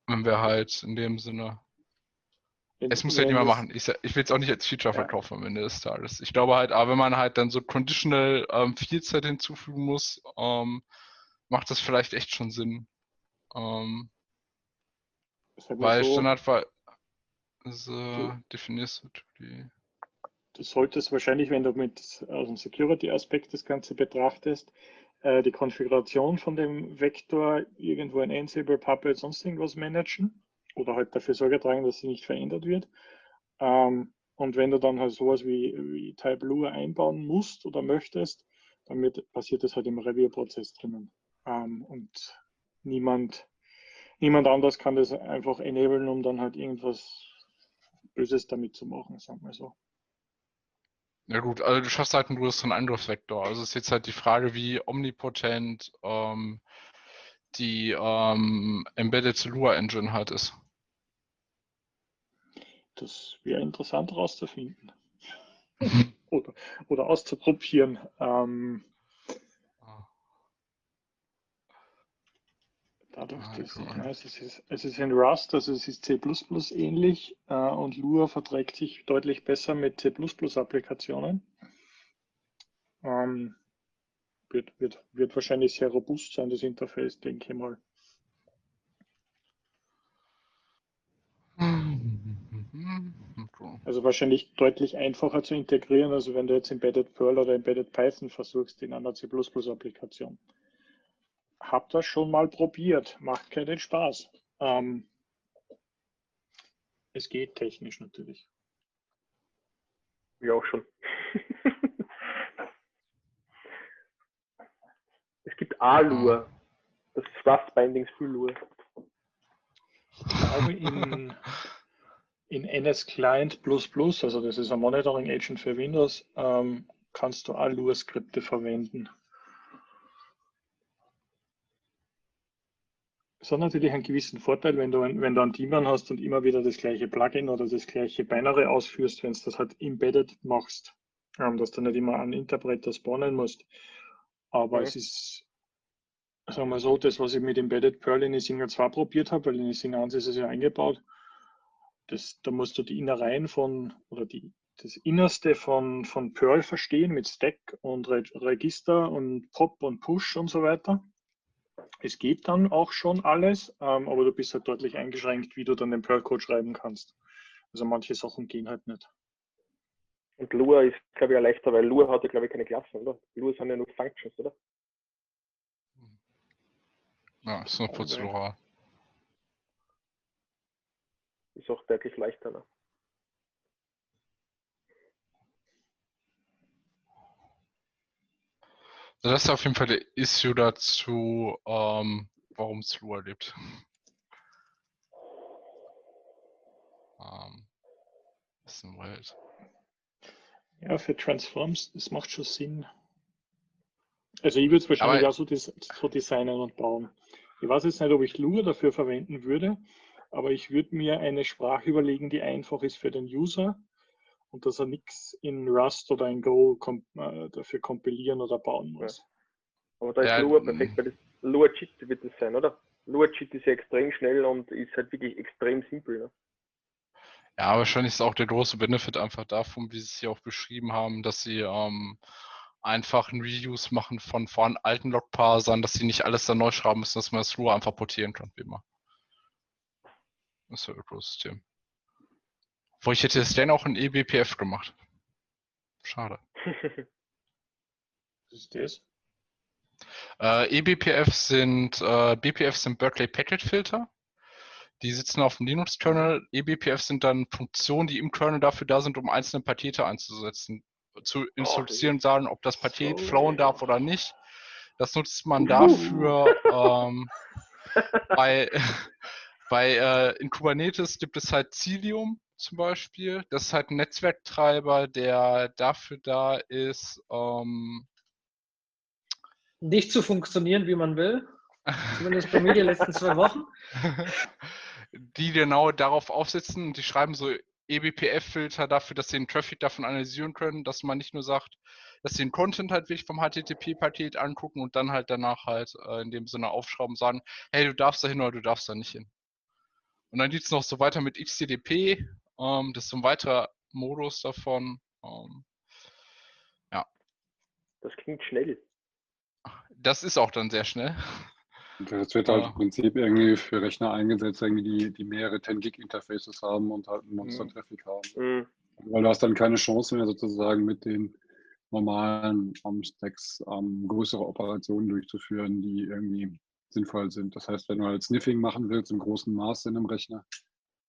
wenn wir halt in dem Sinne. Es muss ja wenn niemand machen. Ich, ich will es auch nicht als Feature Ja. verkaufen am Ende des Tages. Ich glaube halt, aber wenn man halt dann so conditional ähm, halt hinzufügen muss, ähm, macht das vielleicht echt schon Sinn. Ähm, weil so, Standard war. So, Du- definierst du die. du solltest wahrscheinlich, wenn du mit aus dem Security-Aspekt das Ganze betrachtest, äh, die Konfiguration von dem Vektor irgendwo in Ansible, Puppet, sonst irgendwas managen oder halt dafür Sorge tragen, dass sie nicht verändert wird. Ähm, und wenn du dann halt sowas wie, wie Type Lua einbauen musst oder möchtest, dann passiert das halt im Review-Prozess drinnen. Ähm, und niemand, niemand anders kann das einfach enablen, um dann halt irgendwas Böses damit zu machen, sagen wir so. Ja gut, also du schaffst halt einen größeren Angriffsvektor. Also ist jetzt halt die Frage, wie omnipotent ähm, die ähm, Embedded Lua Engine halt ist. Das wäre interessant herauszufinden. oder, oder auszuprobieren. Ähm, dadurch, Ah, dass ja, es, ist, es ist in Rust, also es ist C ähnlich äh, und Lua verträgt sich deutlich besser mit C Applikationen. Ähm, wird, wird, wird wahrscheinlich sehr robust sein, das Interface, denke ich mal. Also wahrscheinlich deutlich einfacher zu integrieren, also wenn du jetzt Embedded Perl oder Embedded Python versuchst in einer C++-Applikation. Hab das schon mal probiert, macht keinen Spaß. Ähm, es geht technisch natürlich. Ja, auch schon. es gibt A-Lua. Das ist Rust Bindings für Lua. Ich glaube in, in NS Client also das ist ein Monitoring Agent für Windows, ähm, kannst du Allure-Skripte verwenden. Es hat natürlich einen gewissen Vorteil, wenn du, ein- wenn du einen Daemon hast und immer wieder das gleiche Plugin oder das gleiche Binary ausführst, wenn du das halt embedded machst, ähm, dass du nicht immer einen Interpreter spawnen musst. Aber Mhm. es ist, sagen wir so, das, was ich mit Embedded Perl in Isinger 2 probiert habe, weil in Isinger 1 ist es ja eingebaut, das, da musst du die Innereien von, oder die, das Innerste von, von Perl verstehen mit Stack und Re Register und Pop und Push und so weiter. Es geht dann auch schon alles, ähm, aber du bist halt deutlich eingeschränkt, wie du dann den Perl-Code schreiben kannst. Also manche Sachen gehen halt nicht. Und Lua ist, glaube ich, auch leichter, weil Lua hat ja, glaube ich, keine Klassen, oder? Lua sind ja nur Functions, oder? Ja, ist nur prozedural. Ist auch deutlich leichter. Ne? Also das ist auf jeden Fall der Issue dazu, ähm, warum es Lua lebt. Ähm, bisschen wild. Ja, für Transforms, das macht schon Sinn. Also ich würde es wahrscheinlich Aber- auch so, des, so designen und bauen. Ich weiß jetzt nicht, ob ich Lua dafür verwenden würde, aber ich würde mir eine Sprache überlegen, die einfach ist für den User und dass er nichts in Rust oder in Go kom äh, dafür kompilieren oder bauen muss. Aber da ist Ja, Lua mm. perfekt, weil das Lua Cheat wird das sein, oder? Lua Cheat ist ja extrem schnell und ist halt wirklich extrem simpel. Ne? Ja, wahrscheinlich ist auch der große Benefit einfach davon, wie sie es hier auch beschrieben haben, dass sie ähm, einfach ein Reuse machen von vorhin alten Logparsern, dass sie nicht alles dann neu schreiben müssen, dass man das Lua einfach portieren kann, wie immer. Das ist ja Ökosystem. Wo ich hätte es dann auch in eBPF gemacht. Schade. Was ist das? Äh, eBPF sind, äh, BPF sind Berkeley Package Filter. Die sitzen auf dem Linux-Kernel. eBPF sind dann Funktionen, die im Kernel dafür da sind, um einzelne Pakete einzusetzen, zu instruieren, sagen, ob das Paket So. flowen darf oder nicht. Das nutzt man Uhu. dafür. Ähm, bei bei äh, in Kubernetes gibt es halt Cilium zum Beispiel. Das ist halt ein Netzwerktreiber, der dafür da ist, ähm, Nicht zu funktionieren, wie man will. Zumindest bei mir die letzten zwei Wochen. die genau darauf aufsetzen und die schreiben so eBPF-Filter dafür, dass sie den Traffic davon analysieren können, dass man nicht nur sagt, dass sie den Content halt wirklich vom HTTP-Paket angucken und dann halt danach halt äh, in dem Sinne aufschrauben, sagen, hey, du darfst da hin oder du darfst da nicht hin. Und dann geht es noch so weiter mit XCDP, ähm, das ist so ein weiterer Modus davon. Ähm, Das klingt schnell. das ist auch dann sehr schnell. Das wird halt Ja. im Prinzip irgendwie für Rechner eingesetzt, irgendwie die, die mehrere 10-Gig-Interfaces haben und halt einen Monster-Traffic haben. Mhm. Weil du hast dann keine Chance mehr sozusagen mit den normalen ähm, Stacks ähm, größere Operationen durchzuführen, die irgendwie sinnvoll sind. Das heißt, wenn du halt Sniffing machen willst im großen Maß in einem Rechner,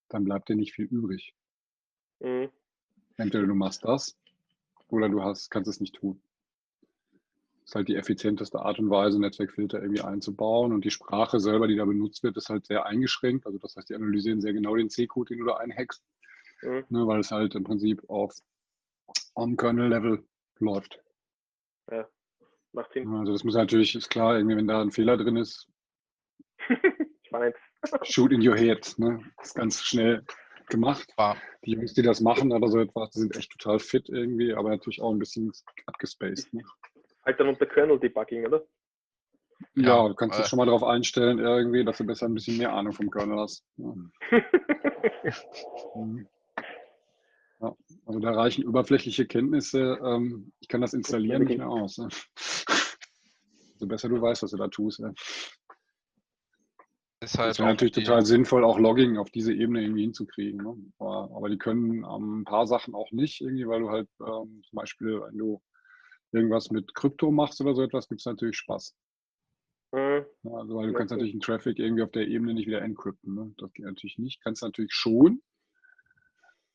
dann bleibt dir nicht viel übrig. Mhm. Entweder du machst das oder du hast, kannst es nicht tun. Das ist halt die effizienteste Art und Weise, Netzwerkfilter irgendwie einzubauen. Und die Sprache selber, die da benutzt wird, ist halt sehr eingeschränkt. Also das heißt, die analysieren sehr genau den C-Code, den du da einhackst, Mhm. ne, weil es halt im Prinzip auf am Kernel-Level läuft. Macht Sinn. Also das muss natürlich, ist klar, irgendwie, wenn da ein Fehler drin ist, Spannend. shoot in your head. Ne? Das ist ganz schnell gemacht. War, Die Jungs, die das machen oder so etwas, die sind echt total fit irgendwie, aber natürlich auch ein bisschen abgespaced. Ne? Halt dann unter Kernel-Debugging, oder? Ja, Ja, du kannst äh. dich schon mal darauf einstellen, irgendwie, dass du besser ein bisschen mehr Ahnung vom Kernel hast. Ja. Mhm. Ja, also da reichen oberflächliche Kenntnisse. Ähm, ich kann das installieren nicht mehr aus. Ne? So besser du weißt, was du da tust. Ne? Ist halt Das wäre natürlich total sinnvoll, auch Logging auf diese Ebene irgendwie hinzukriegen. Ne? Aber, aber die können ähm, ein paar Sachen auch nicht, irgendwie, weil du halt ähm, zum Beispiel, wenn du irgendwas mit Krypto machst oder so etwas, gibt es natürlich Spaß. Mhm. Ja, also weil du Ja, kannst natürlich einen Traffic irgendwie auf der Ebene nicht wieder encrypten. Ne? Das geht natürlich nicht. Kannst natürlich schon.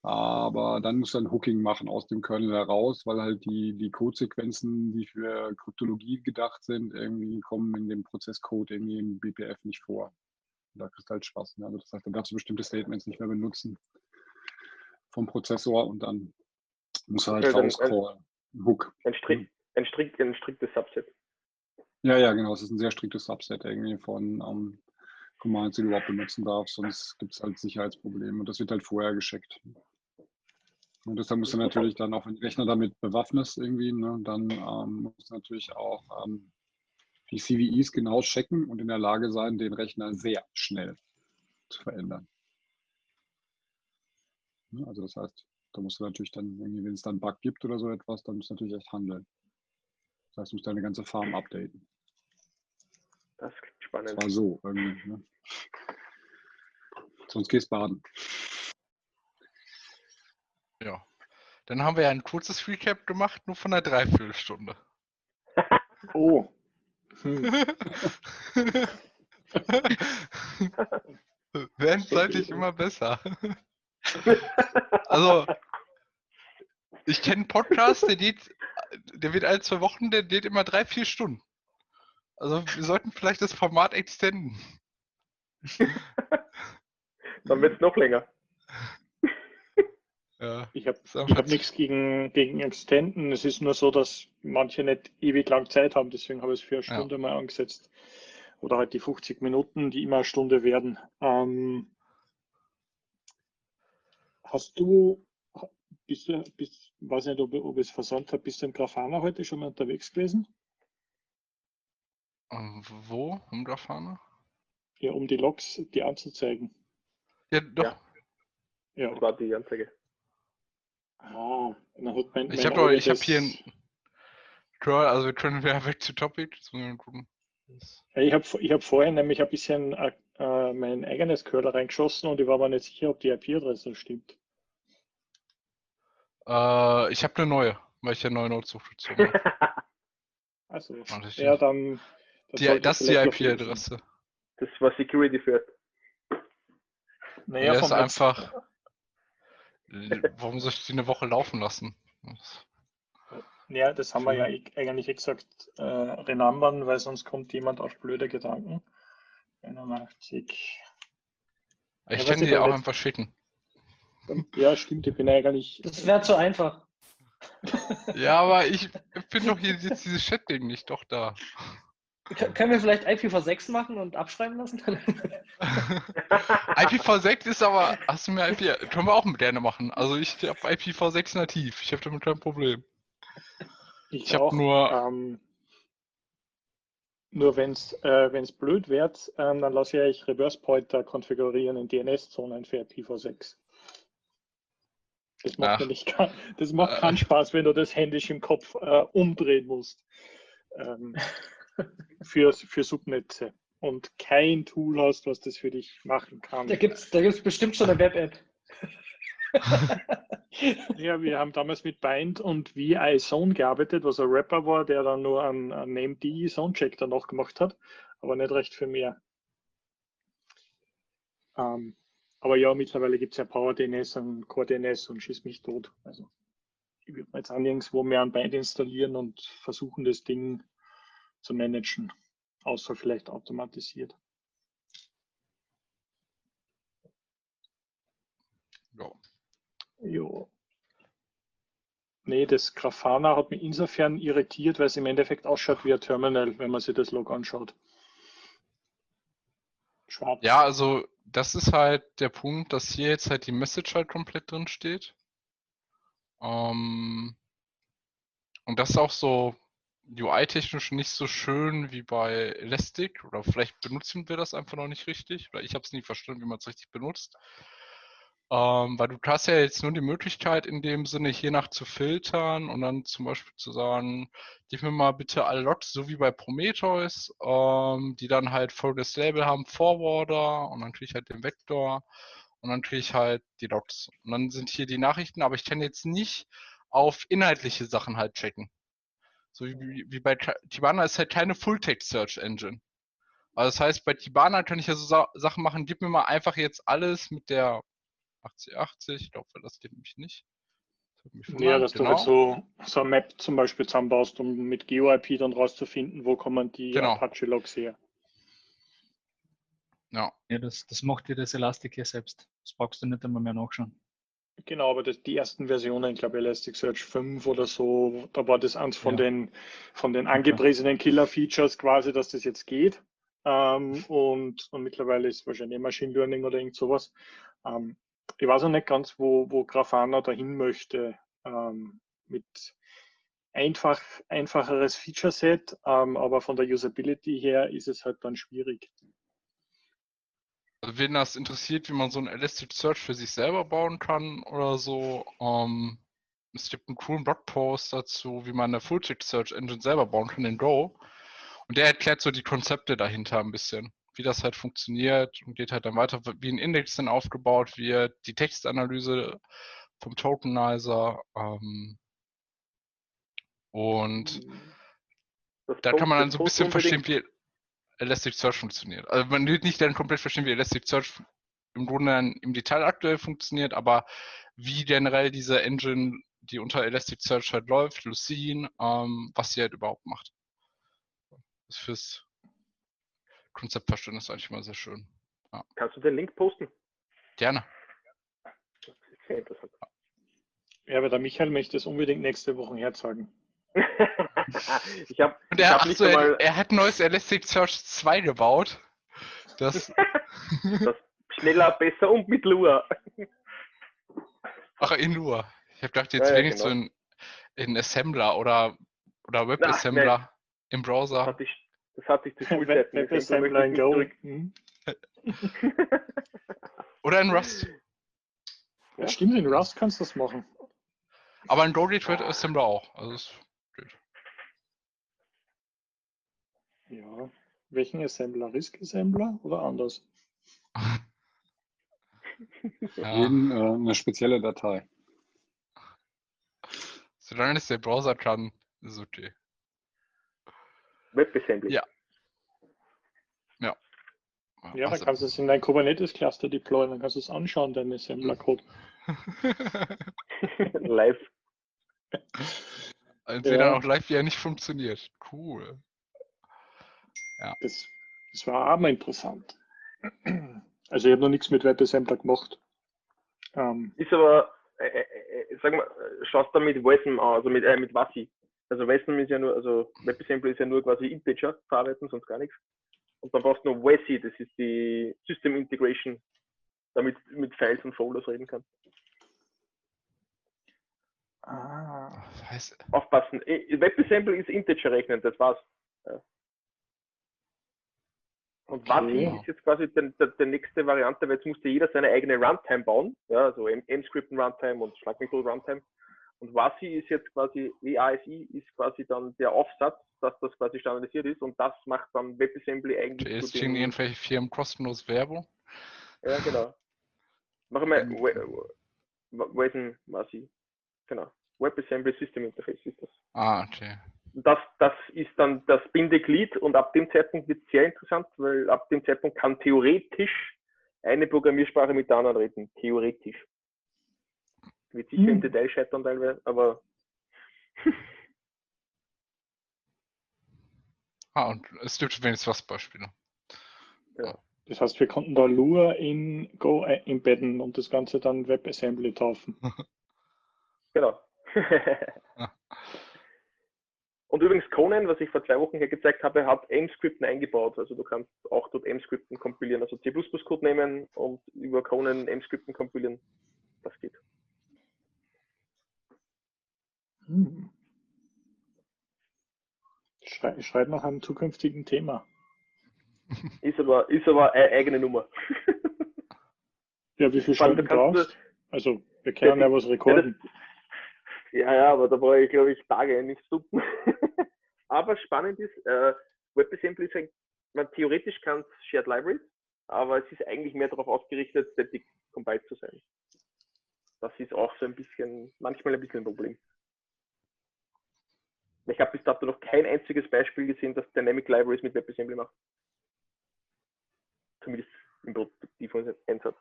Aber dann musst du ein Hooking machen aus dem Kernel heraus, weil halt die, die Codesequenzen, die für Kryptologie gedacht sind, irgendwie kommen in dem Prozesscode irgendwie im BPF nicht vor. Da kriegst du halt Spaß. Ne? Also das heißt, dann darfst du bestimmte Statements nicht mehr benutzen vom Prozessor und dann musst du halt Okay, dann- rauscallen. Ein Hook. Ein, Strick, ein, Strick, ein striktes Subset. Ja, ja, genau. Es ist ein sehr striktes Subset irgendwie von ähm, Commands, die du überhaupt benutzen darfst. Sonst gibt es halt Sicherheitsprobleme und das wird halt vorher gescheckt. Und deshalb musst du natürlich dann auch, wenn den Rechner damit bewaffnest irgendwie, ne, dann ähm, musst du natürlich auch ähm, die CVEs genau checken und in der Lage sein, den Rechner sehr schnell zu verändern. Also das heißt, da musst du natürlich dann, wenn es dann einen Bug gibt oder so etwas, dann musst du natürlich echt handeln. Das heißt, du musst deine ganze Farm updaten. Das klingt spannend. Das war so irgendwie. Ne? Sonst gehst baden. Ja. Dann haben wir ja ein kurzes Recap gemacht, nur von einer Dreiviertelstunde. Oh. Hm. Werden seitlich immer besser. Also, ich kenne einen Podcast, der geht, der wird alle zwei Wochen, der geht immer drei, vier Stunden. Also, wir sollten vielleicht das Format extenden. Dann wird es noch länger. Ja, Ich habe hab nichts gegen, gegen Extenden. Es ist nur so, dass manche nicht ewig lang Zeit haben. Deswegen habe ich es für eine Ja. Stunde mal angesetzt. Oder halt die 50 Minuten, die immer eine Stunde werden. Ähm, hast du, bist du, bist, weiß nicht, ob, ob ich es versandt habe, bist du im Grafana heute schon mal unterwegs gewesen? Ähm, Wo? Im Grafana? Ja, um die Logs, die anzuzeigen. Ja, doch. Ja. Ja. Das war die Anzeige. Ah, dann hat mein, Ich habe ich habe hier ein Scroll, also wir können wieder weg zu Topic. Wir Ich habe ich hab vorhin nämlich ein bisschen äh, äh, mein eigenes Curler reingeschossen und ich war mir nicht sicher, ob die IP-Adresse stimmt. Äh, ich habe eine neue, weil ich ja neue. Also, Warte, ich- ja, dann. Die, das ist die IP-Adresse. Das war Security First. Naja, ist vom letzten- einfach. Warum soll ich die eine Woche laufen lassen? Ja, das haben wir ja eh- eigentlich eh gesagt, äh, renumbern, weil sonst kommt jemand auf blöde Gedanken. 81. Ich Ja, kann die auch einfach schicken. Ja, stimmt, ich bin eigentlich. Das wäre zu einfach. Ja, aber ich bin doch hier jetzt dieses Chat-Ding nicht doch da. Können wir vielleicht IPv6 machen und abschreiben lassen? IPv6 ist aber, hast du mir IP, können wir auch gerne machen. Also ich habe IPv6 nativ, ich habe damit kein Problem. Ich, Ich habe auch. nur, Ähm, nur wenn es äh, wenn's blöd wird, ähm, dann lasse ich euch Reverse Pointer konfigurieren in DNS-Zonen für IPv6. Das macht, nicht, kein- das macht Äh. keinen Spaß, wenn du das händisch im Kopf äh, umdrehen musst. Ähm, für, für Subnetze. Und kein Tool hast, was das für dich machen kann. Da gibt es da gibt's bestimmt schon eine Web-App. Ja, wir haben damals mit Bind und VI Zone gearbeitet, was ein Rapper war, der dann nur einen, einen NameD Zone-Check danach gemacht hat, aber nicht recht für mehr. Ähm, aber ja, mittlerweile gibt es ja PowerDNS und CoreDNS und schieß mich tot. Also ich würde mir jetzt auch nirgendwo mehr ein Bind installieren und versuchen, das Ding zu managen, außer vielleicht automatisiert. Ja. Jo. Nee, das Grafana hat mich insofern irritiert, weil es im Endeffekt ausschaut wie ein Terminal, wenn man sich das Log anschaut. Schwarz. Ja, also das ist halt der Punkt, dass hier jetzt halt die Message halt komplett drin steht. Ähm, und das ist auch so UI-technisch nicht so schön wie bei Elastic oder vielleicht benutzen wir das einfach noch nicht richtig oder ich habe es nie verstanden, wie man es richtig benutzt. Ähm, weil du hast ja jetzt nur die Möglichkeit, in dem Sinne hier nach zu filtern und dann zum Beispiel zu sagen, gib mir mal bitte alle Logs, so wie bei Prometheus, ähm, die dann halt folgendes Label haben, Forwarder und dann kriege ich halt den Vektor und dann kriege ich halt die Logs. Und dann sind hier die Nachrichten, aber ich kann jetzt nicht auf inhaltliche Sachen halt checken. So wie, wie bei Ti- Tibana ist halt keine Full-Text-Search-Engine. Also das heißt, bei Tibana kann ich ja so Sa Sachen machen, gib mir mal einfach jetzt alles mit der 8080, ich glaube, das geht nämlich nicht. Das Ja, dass du halt so, so ein Map zum Beispiel zusammenbaust, um mit GeoIP dann rauszufinden, wo kommen die Genau. Apache-Logs her. Ja, Ja, das, das macht dir das Elastic ja selbst. Das brauchst du nicht einmal mehr nachschauen. Genau, aber das, die ersten Versionen, ich glaube Elasticsearch 5 oder so, da war das eins von Ja. den, von den angepriesenen Killer-Features quasi, dass das jetzt geht. Ähm, und, und mittlerweile ist wahrscheinlich Machine Learning oder irgend sowas. Ähm, ich weiß auch nicht ganz, wo, wo Grafana dahin möchte ähm, mit einfach, einfacheres Feature-Set, ähm, aber von der Usability her ist es halt dann schwierig. Also wen das interessiert, wie man so ein Elasticsearch für sich selber bauen kann oder so, ähm, es gibt einen coolen Blogpost dazu, wie man eine Full-Text-Search-Engine selber bauen kann in Go. Und der erklärt so die Konzepte dahinter ein bisschen, wie das halt funktioniert und geht halt dann weiter, wie ein Index dann aufgebaut wird, die Textanalyse vom Tokenizer. Ähm, und Das da kann man dann so ein bisschen verstehen, wie Elasticsearch funktioniert. Also man wird nicht dann komplett verstehen, wie Elasticsearch im Grunde dann im Detail aktuell funktioniert, aber wie generell diese Engine, die unter Elasticsearch halt läuft, Lucene, ähm, was sie halt überhaupt macht. Das ist fürs Konzeptverständnis eigentlich immer sehr schön. Kannst du den Link posten? Gerne. Sehr interessant. Ja, aber der Michael möchte es unbedingt nächste Woche herzeigen. ich habe Und ich er, hab ach nicht so, er, er hat ein neues Elasticsearch 2 gebaut. Das, das schneller, besser und mit Lua. ach, in Lua. Ich habe gedacht, jetzt Ja, ja, wenigstens genau. so in, in Assembler oder, oder WebAssembler im Das Browser. hatte ich, das hatte ich zu Schulzeiten. WebAssembler in Go. Mhm. Oder in Rust. Ja, stimmt, in Rust kannst du das machen. Aber in Go geht WebAssembler auch. Also es geht. Ja. Welchen Assembler? Risk Assembler oder anders? Ja. Jeden äh, eine spezielle Datei. Solange es der Browser kann, ist okay. WebAssembly. Ja. Ja, dann Also- kannst du es in dein Kubernetes-Cluster deployen, dann kannst du es anschauen, deinen Assembler-Code. Live. Und sehen Ja. dann auch live, wie er nicht funktioniert. Cool. Das, das war auch mal interessant. Also ich habe noch nichts mit WebAssembler gemacht. Ähm, Ist aber, äh, äh, äh, sag mal, schaust du mit WASM an, also mit, äh, mit WASI. Also WASM ist ja nur, also WebAssembly ist ja nur quasi Integer verarbeiten, sonst gar nichts. Und dann brauchst du noch WASI, das ist die System Integration, damit du mit Files und Folders reden kannst. ah, Was heißt, Aufpassen, äh, WebAssembly ist Integer rechnen, das war's. Ja. Und Okay. WASI ist jetzt quasi der, der, der nächste Variante, weil jetzt musste jeder seine eigene Runtime bauen, ja, also M-Scripten Runtime und Schlag Runtime. Und WASI ist jetzt quasi, WASI ist quasi dann der Aufsatz, dass das quasi standardisiert ist und das macht dann WebAssembly eigentlich kriegen dem, irgendwelche Firmen kostenlos Werbung. ja genau. Mach mal, Ähm, we- Wesen, was ich, genau. WebAssembly System Interface ist das. Ah, okay. Das, das ist dann das Bindeglied und ab dem Zeitpunkt wird es sehr interessant, weil ab dem Zeitpunkt kann theoretisch eine Programmiersprache mit der anderen reden. Theoretisch. Wird sicher im Hm. Detail scheitern teilweise, aber Ah, und es gibt wenigstens was Beispiele. Das heißt, wir konnten da Lua in Go äh, embedden und das Ganze dann WebAssembly taufen. genau. Und übrigens Conan, was ich vor zwei Wochen hier gezeigt habe, hat M-Skripten eingebaut. Also du kannst auch dort M-Skripten kompilieren, also C++-Code nehmen und über Conan M-Skripten kompilieren. Das geht. Hm. Schrei, schreit nach einem zukünftigen Thema. Ist aber, ist aber eine eigene Nummer. Ja, wie viel Stunden du brauchst Also, wir können ja was rekorden. Ja, ja, aber da brauche ich, glaube ich, Tage, nicht Stunden. Aber spannend ist, äh, WebAssembly ist ein, man theoretisch kann es Shared Libraries, aber es ist eigentlich mehr darauf ausgerichtet, static compiled zu sein. Das ist auch so ein bisschen, manchmal ein bisschen ein Problem. Ich habe bis dato noch kein einziges Beispiel gesehen, das Dynamic Libraries mit WebAssembly macht. Zumindest im produktiven Einsatz.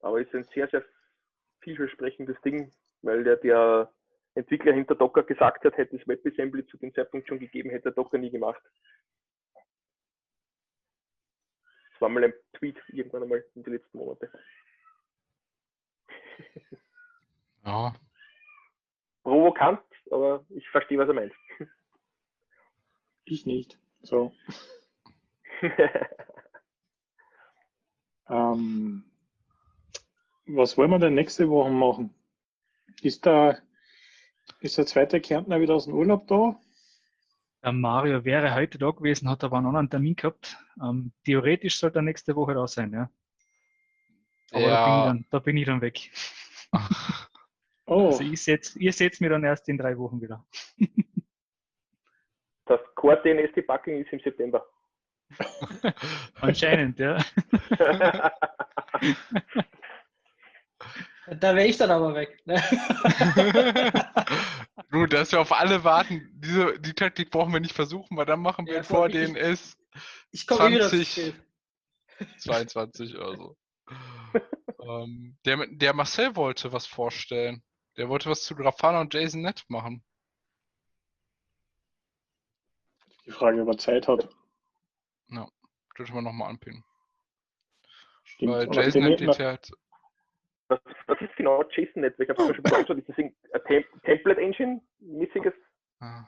Aber es ist ein sehr, sehr vielversprechendes Ding, weil der, der Entwickler hinter Docker gesagt hat, hätte es WebAssembly zu dem Zeitpunkt schon gegeben, hätte er Docker nie gemacht. Das war mal ein Tweet irgendwann einmal in den letzten Monaten. Ja. Provokant, aber ich verstehe, was er meint. Ich nicht. So. Ähm, was wollen wir denn nächste Woche machen? Ist da ist der zweite Kärntner wieder aus dem Urlaub da? Der Mario wäre heute da gewesen, hat aber einen anderen Termin gehabt. Ähm, theoretisch sollte er nächste Woche da sein, ja. Aber da, bin ich Ja, dann, da bin ich dann weg. Oh, Also ich setz, ihr seht mir dann erst in drei Wochen wieder. Das Core DNS Debugging ist im September. Anscheinend, ja. Da wäre ich dann aber weg. Ne? dass wir auf alle warten, diese, die Taktik brauchen wir nicht versuchen, weil dann machen wir Ja, vor eh wieder zu 20. spät. 22 oder so. ähm, der, der Marcel wollte was vorstellen. Der wollte was zu Grafana und JSON.NET machen. die Frage, ob er Zeit hat. Könnte man nochmal anpinnen. Stimmt. Weil Und nachdem JSON.NET ich- liegt ja halt. Was, was ist genau JSON-Net? Ich habe es schon angeschaut. Ist das ein Tem Template Engine? Mäßiges? äh,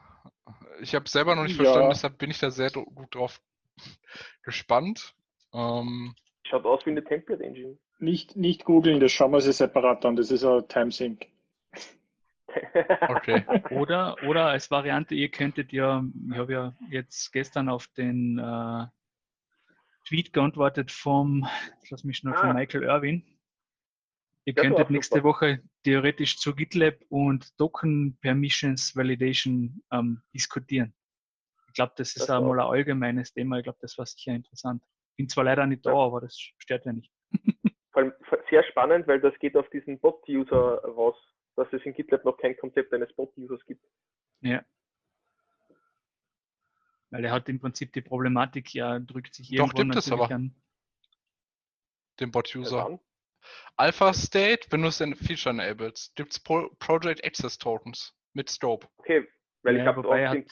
Ich habe selber noch nicht Ja. verstanden, deshalb bin ich da sehr gut drauf gespannt. Ähm, Schaut aus wie eine Template Engine. Nicht, nicht googeln, das schauen wir sich separat an. Das ist ein Timesync. okay. Oder, oder als Variante, ihr könntet ja, ich habe ja jetzt gestern auf den äh, Tweet geantwortet vom, lass mich noch, Ah. von Michael Irwin. Ihr war könntet nächste super. Woche theoretisch zu GitLab und Token Permissions Validation ähm, diskutieren. Ich glaube, das ist Das auch mal ein allgemeines Thema. Ich glaube, das war sicher interessant. Bin zwar leider nicht da, Ja. aber das stört ja nicht. Vor allem sehr spannend, weil das geht auf diesen Bot-User raus, dass es in GitLab noch kein Konzept eines Bot-Users gibt. Ja. Weil er hat im Prinzip die Problematik, ja, drückt sich Doch, irgendwo es natürlich aber. an. Den Ja, Bot-User. Alpha State, wenn du es in Feature enables, gibt es Pro Project Access Tokens mit Scope. Okay, weil Ja, ich habe er hat,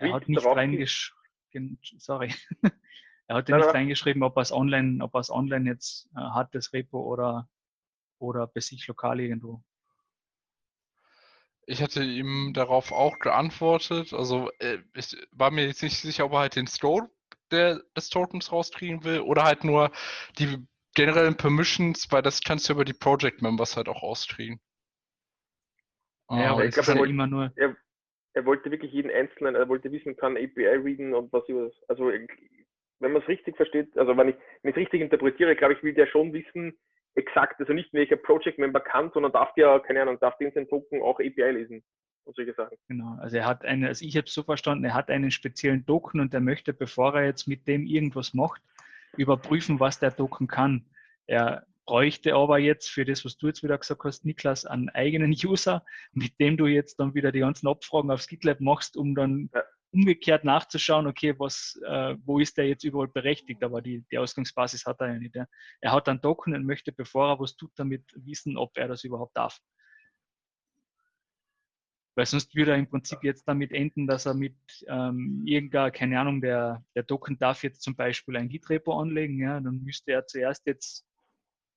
er hat nicht reingeschrieben, sorry, er hat ja nicht reingeschrieben, ob er es online, ob er es online jetzt äh, hat, das Repo oder, oder bei sich lokal irgendwo. Ich hatte ihm darauf auch geantwortet. Also äh, ich war mir jetzt nicht sicher, ob er halt den Scope der, des Tokens rauskriegen will oder halt nur die generellen Permissions, weil das kannst du über die Project Members halt auch auskriegen. Ja, aber Ähm, ich es glaub, ist er ja wollte- immer nur, er wollte wirklich jeden einzelnen, er wollte wissen, kann API readen und was über also ich- wenn man es richtig versteht, also wenn ich ich es richtig interpretiere, glaube ich, will der schon wissen, exakt, also nicht welcher Project Member kann, sondern darf der, keine Ahnung, darf den sein Token auch API lesen und solche Sachen. genau, also er hat eine, also ich habe es so verstanden, er hat einen speziellen Token und er möchte, bevor er jetzt mit dem irgendwas macht, überprüfen, was der Token kann. Er bräuchte aber jetzt für das, was du jetzt wieder gesagt hast, Niklas, einen eigenen User, mit dem du jetzt dann wieder die ganzen Abfragen aufs GitLab machst, um dann Ja. umgekehrt nachzuschauen, okay, was, äh, wo ist der jetzt überall berechtigt, aber die, die Ausgangsbasis hat er ja nicht. Ja. Er hat einen Token und möchte, bevor er was tut, damit wissen, ob er das überhaupt darf. Weil sonst würde er im Prinzip jetzt damit enden, dass er mit ähm, irgendeiner, keine Ahnung, der, der Token darf jetzt zum Beispiel ein Git-Repo anlegen, ja, dann müsste er zuerst jetzt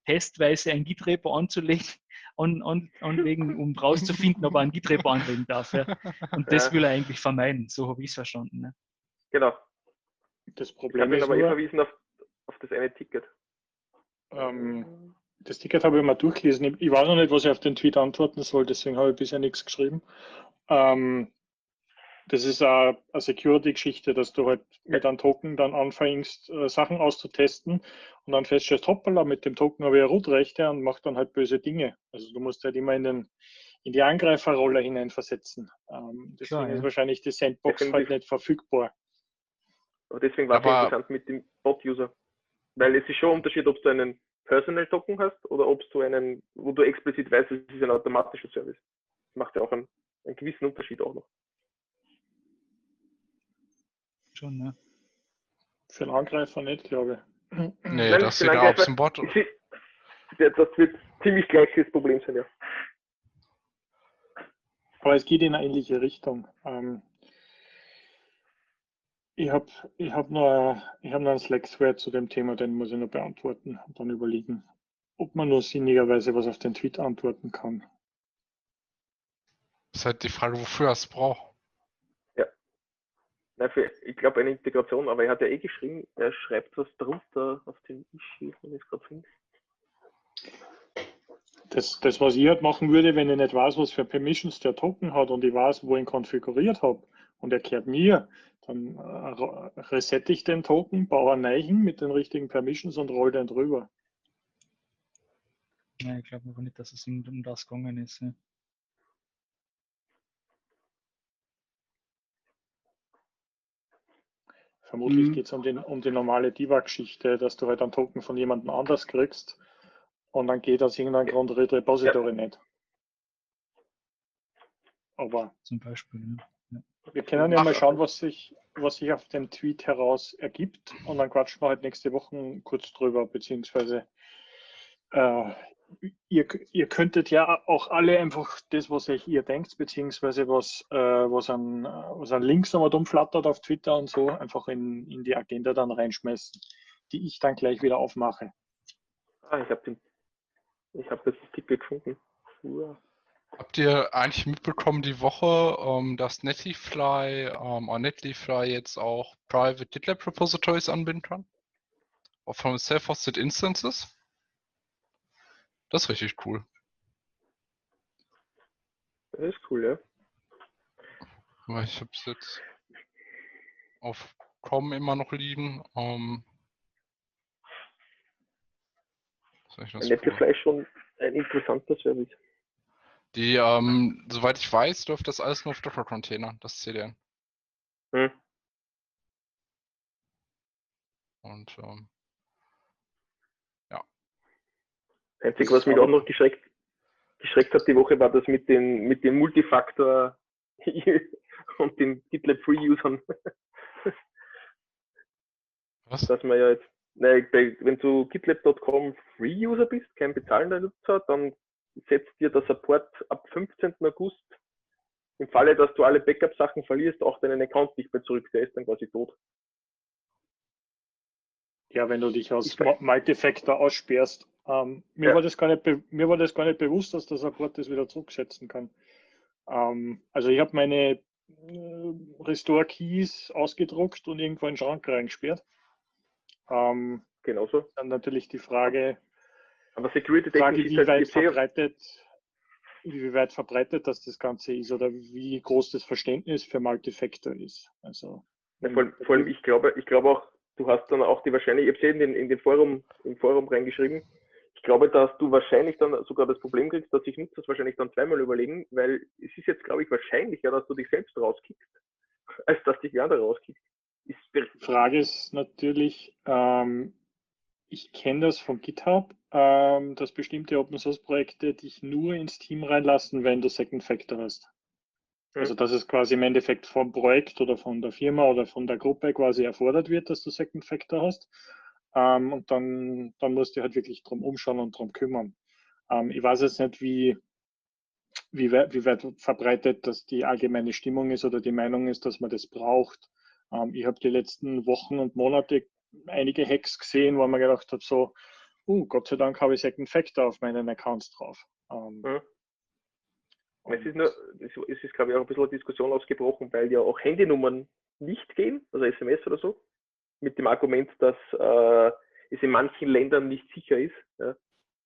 testweise ein Git-Repo anzulegen, an, an, anlegen, um rauszufinden, ob er ein Git-Repo anlegen darf. Ja. Und das Ja. will er eigentlich vermeiden, so habe ich es verstanden. Ne? Genau. Das Ich Problem habe ihn ist aber eh nur, verwiesen auf, auf das eine Ticket. ähm, das Ticket habe ich mal durchgelesen. Ich, ich weiß noch nicht, was ich auf den Tweet antworten soll, deswegen habe ich bisher nichts geschrieben. Ähm, das ist eine, eine Security-Geschichte, dass du halt mit einem Token dann anfängst, äh, Sachen auszutesten und dann feststellst, hoppala, mit dem Token habe ich ja Root-Rechte und macht dann halt böse Dinge. Also du musst halt immer in, den, in die Angreiferrolle hineinversetzen. Ähm, deswegen Klar, ja. ist wahrscheinlich die Sandbox halt Definitiv. nicht verfügbar. Aber deswegen war es interessant mit dem Bot-User. Weil es ist schon ein Unterschied, ob du einen Personal-Token hast oder ob du einen, wo du explizit weißt, es ist ein automatischer Service. Das macht ja auch einen, einen gewissen Unterschied auch noch. Schon, ne? Für einen Angreifer nicht, glaube ich. Nee, Nein, das sieht Angreifer- dem Bot. Das wird ziemlich gleiches Problem sein, ja. Aber es geht in eine ähnliche Richtung. Ähm, ich habe ich hab noch, ich hab noch einen Slack-Thread zu dem Thema, den muss ich noch beantworten und dann überlegen, ob man nur sinnigerweise was auf den Tweet antworten kann. Ist halt die Frage, wofür er es braucht. Nein, für, ich glaube eine Integration, aber er hat ja eh geschrieben, er schreibt was drunter auf den Issue, wenn ich es gerade finde. Das, das, was ich halt machen würde, wenn ich nicht weiß, was für Permissions der Token hat und ich weiß, wo ich ihn konfiguriert habe und er kehrt mir, dann äh, resette ich den Token, baue einen neuen mit den richtigen Permissions und roll den drüber. Ja, ich glaube aber nicht, dass es um, um das gegangen ist. Ja. Vermutlich Mhm. geht es um, den, um die normale Diva-Geschichte, dass du halt einen Token von jemandem anders kriegst und dann geht aus irgendeinem Grund Read Repository nicht. Aber Zum Beispiel. Ja. Wir können ja mal schauen, was sich, was sich auf dem Tweet heraus ergibt und dann quatschen wir halt nächste Woche kurz drüber, beziehungsweise äh, ihr, ihr könntet ja auch alle einfach das, was euch ihr denkt, beziehungsweise was, äh, was, an, was an Links nochmal umflattert auf Twitter und so, einfach in, in die Agenda dann reinschmeißen, die ich dann gleich wieder aufmache. Ah, ich habe den, ich habe das Ticket gefunden. Uah. Habt ihr eigentlich mitbekommen die Woche, ähm, dass Netlify, ähm, auch Netlify jetzt auch Private GitLab Repositories anbinden kann? Auch von Self-Hosted Instances? Das ist richtig cool. Das ist cool, ja. Ich habe es jetzt auf Com immer noch liegen. Ähm, Netlify ist schon ein interessanter Service. Die, ähm, soweit ich weiß, läuft das alles nur auf Docker-Container, das CDN. Hm. Und ähm, Einzig, was mich auch noch geschreckt, geschreckt hat die Woche, war das mit den, mit den Multifaktor und den GitLab Free-Usern, was? dass man ja jetzt, nein, wenn du GitLab.com Free-User bist, kein bezahlender Nutzer, dann setzt dir der Support ab 15. August im Falle, dass du alle Backup-Sachen verlierst, auch deinen Account nicht mehr zurück, der ist dann quasi tot. Ja, wenn du dich aus Multifactor aussperrst. Ähm, mir, Ja. war das gar nicht mir war das gar nicht bewusst, dass der Support das wieder zurücksetzen kann. Ähm, also ich habe meine äh, Restore Keys ausgedruckt und irgendwo in den Schrank reingesperrt. Ähm, Genauso. dann natürlich die Frage, Aber security Frage technisch wie ist halt, weit verbreitet, wie weit verbreitet das das Ganze ist oder wie groß das Verständnis für Multifactor ist. Also Ja, vor, allem- vor allem, ich glaube, ich glaube auch, du hast dann auch die wahrscheinlich, ich habe es in den, in den Forum, im Forum reingeschrieben, ich glaube, dass du wahrscheinlich dann sogar das Problem kriegst, dass sich Nutzer das wahrscheinlich dann zweimal überlegen, weil es ist jetzt, glaube ich, wahrscheinlicher, dass du dich selbst rauskickst, als dass dich wer andere rauskickt. Ist Die Frage ist natürlich, ähm, ich kenne das von GitHub, ähm, dass bestimmte Open Source Projekte dich nur ins Team reinlassen, wenn du Second Factor hast. Also dass es quasi im Endeffekt vom Projekt oder von der Firma oder von der Gruppe quasi erfordert wird, dass du Second Factor hast. Ähm, und dann, dann musst du halt wirklich drum umschauen und drum kümmern. Ähm, ich weiß jetzt nicht, wie, wie, weit, wie weit verbreitet das die allgemeine Stimmung ist oder die Meinung ist, dass man das braucht. Ähm, ich habe die letzten Wochen und Monate einige Hacks gesehen, wo man gedacht hat, so, uh, Gott sei Dank habe ich Second Factor auf meinen Accounts drauf. Ähm, Mhm. Es ist, nur, es ist, glaube ich, auch ein bisschen eine Diskussion ausgebrochen, weil ja auch Handynummern nicht gehen, also SMS oder so, mit dem Argument, dass äh, es in manchen Ländern nicht sicher ist. Ja.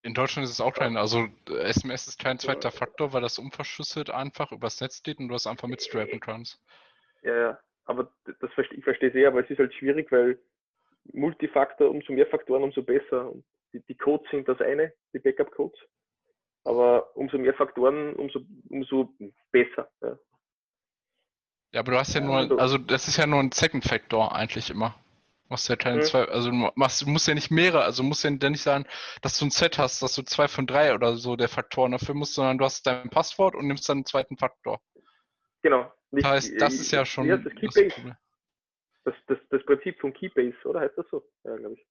In Deutschland ist es auch kein, also SMS ist kein zweiter Faktor, weil das unverschlüsselt einfach übers Netz geht und du das einfach mitstrappen kannst. Ja, ja, aber das ich verstehe sehr, aber es ist halt schwierig, weil Multifaktor, umso mehr Faktoren, umso besser. Die, die Codes sind das eine, die Backup-Codes. Aber umso mehr Faktoren, umso, umso besser. Ja. Ja, aber du hast ja Ja, nur, also- also das ist ja nur ein Second Factor eigentlich immer. Du machst ja keine Mhm. zwei, also du machst, du musst ja nicht mehrere, also musst ja nicht sagen, dass du ein Set hast, dass du zwei von drei oder so der Faktoren dafür musst, sondern du hast dein Passwort und nimmst dann einen zweiten Faktor. Genau. Nicht, Das heißt, das ist ja schon heißt das? das. Problem. Das, das, das Prinzip von Keybase, oder heißt das so? Ja, glaube ich.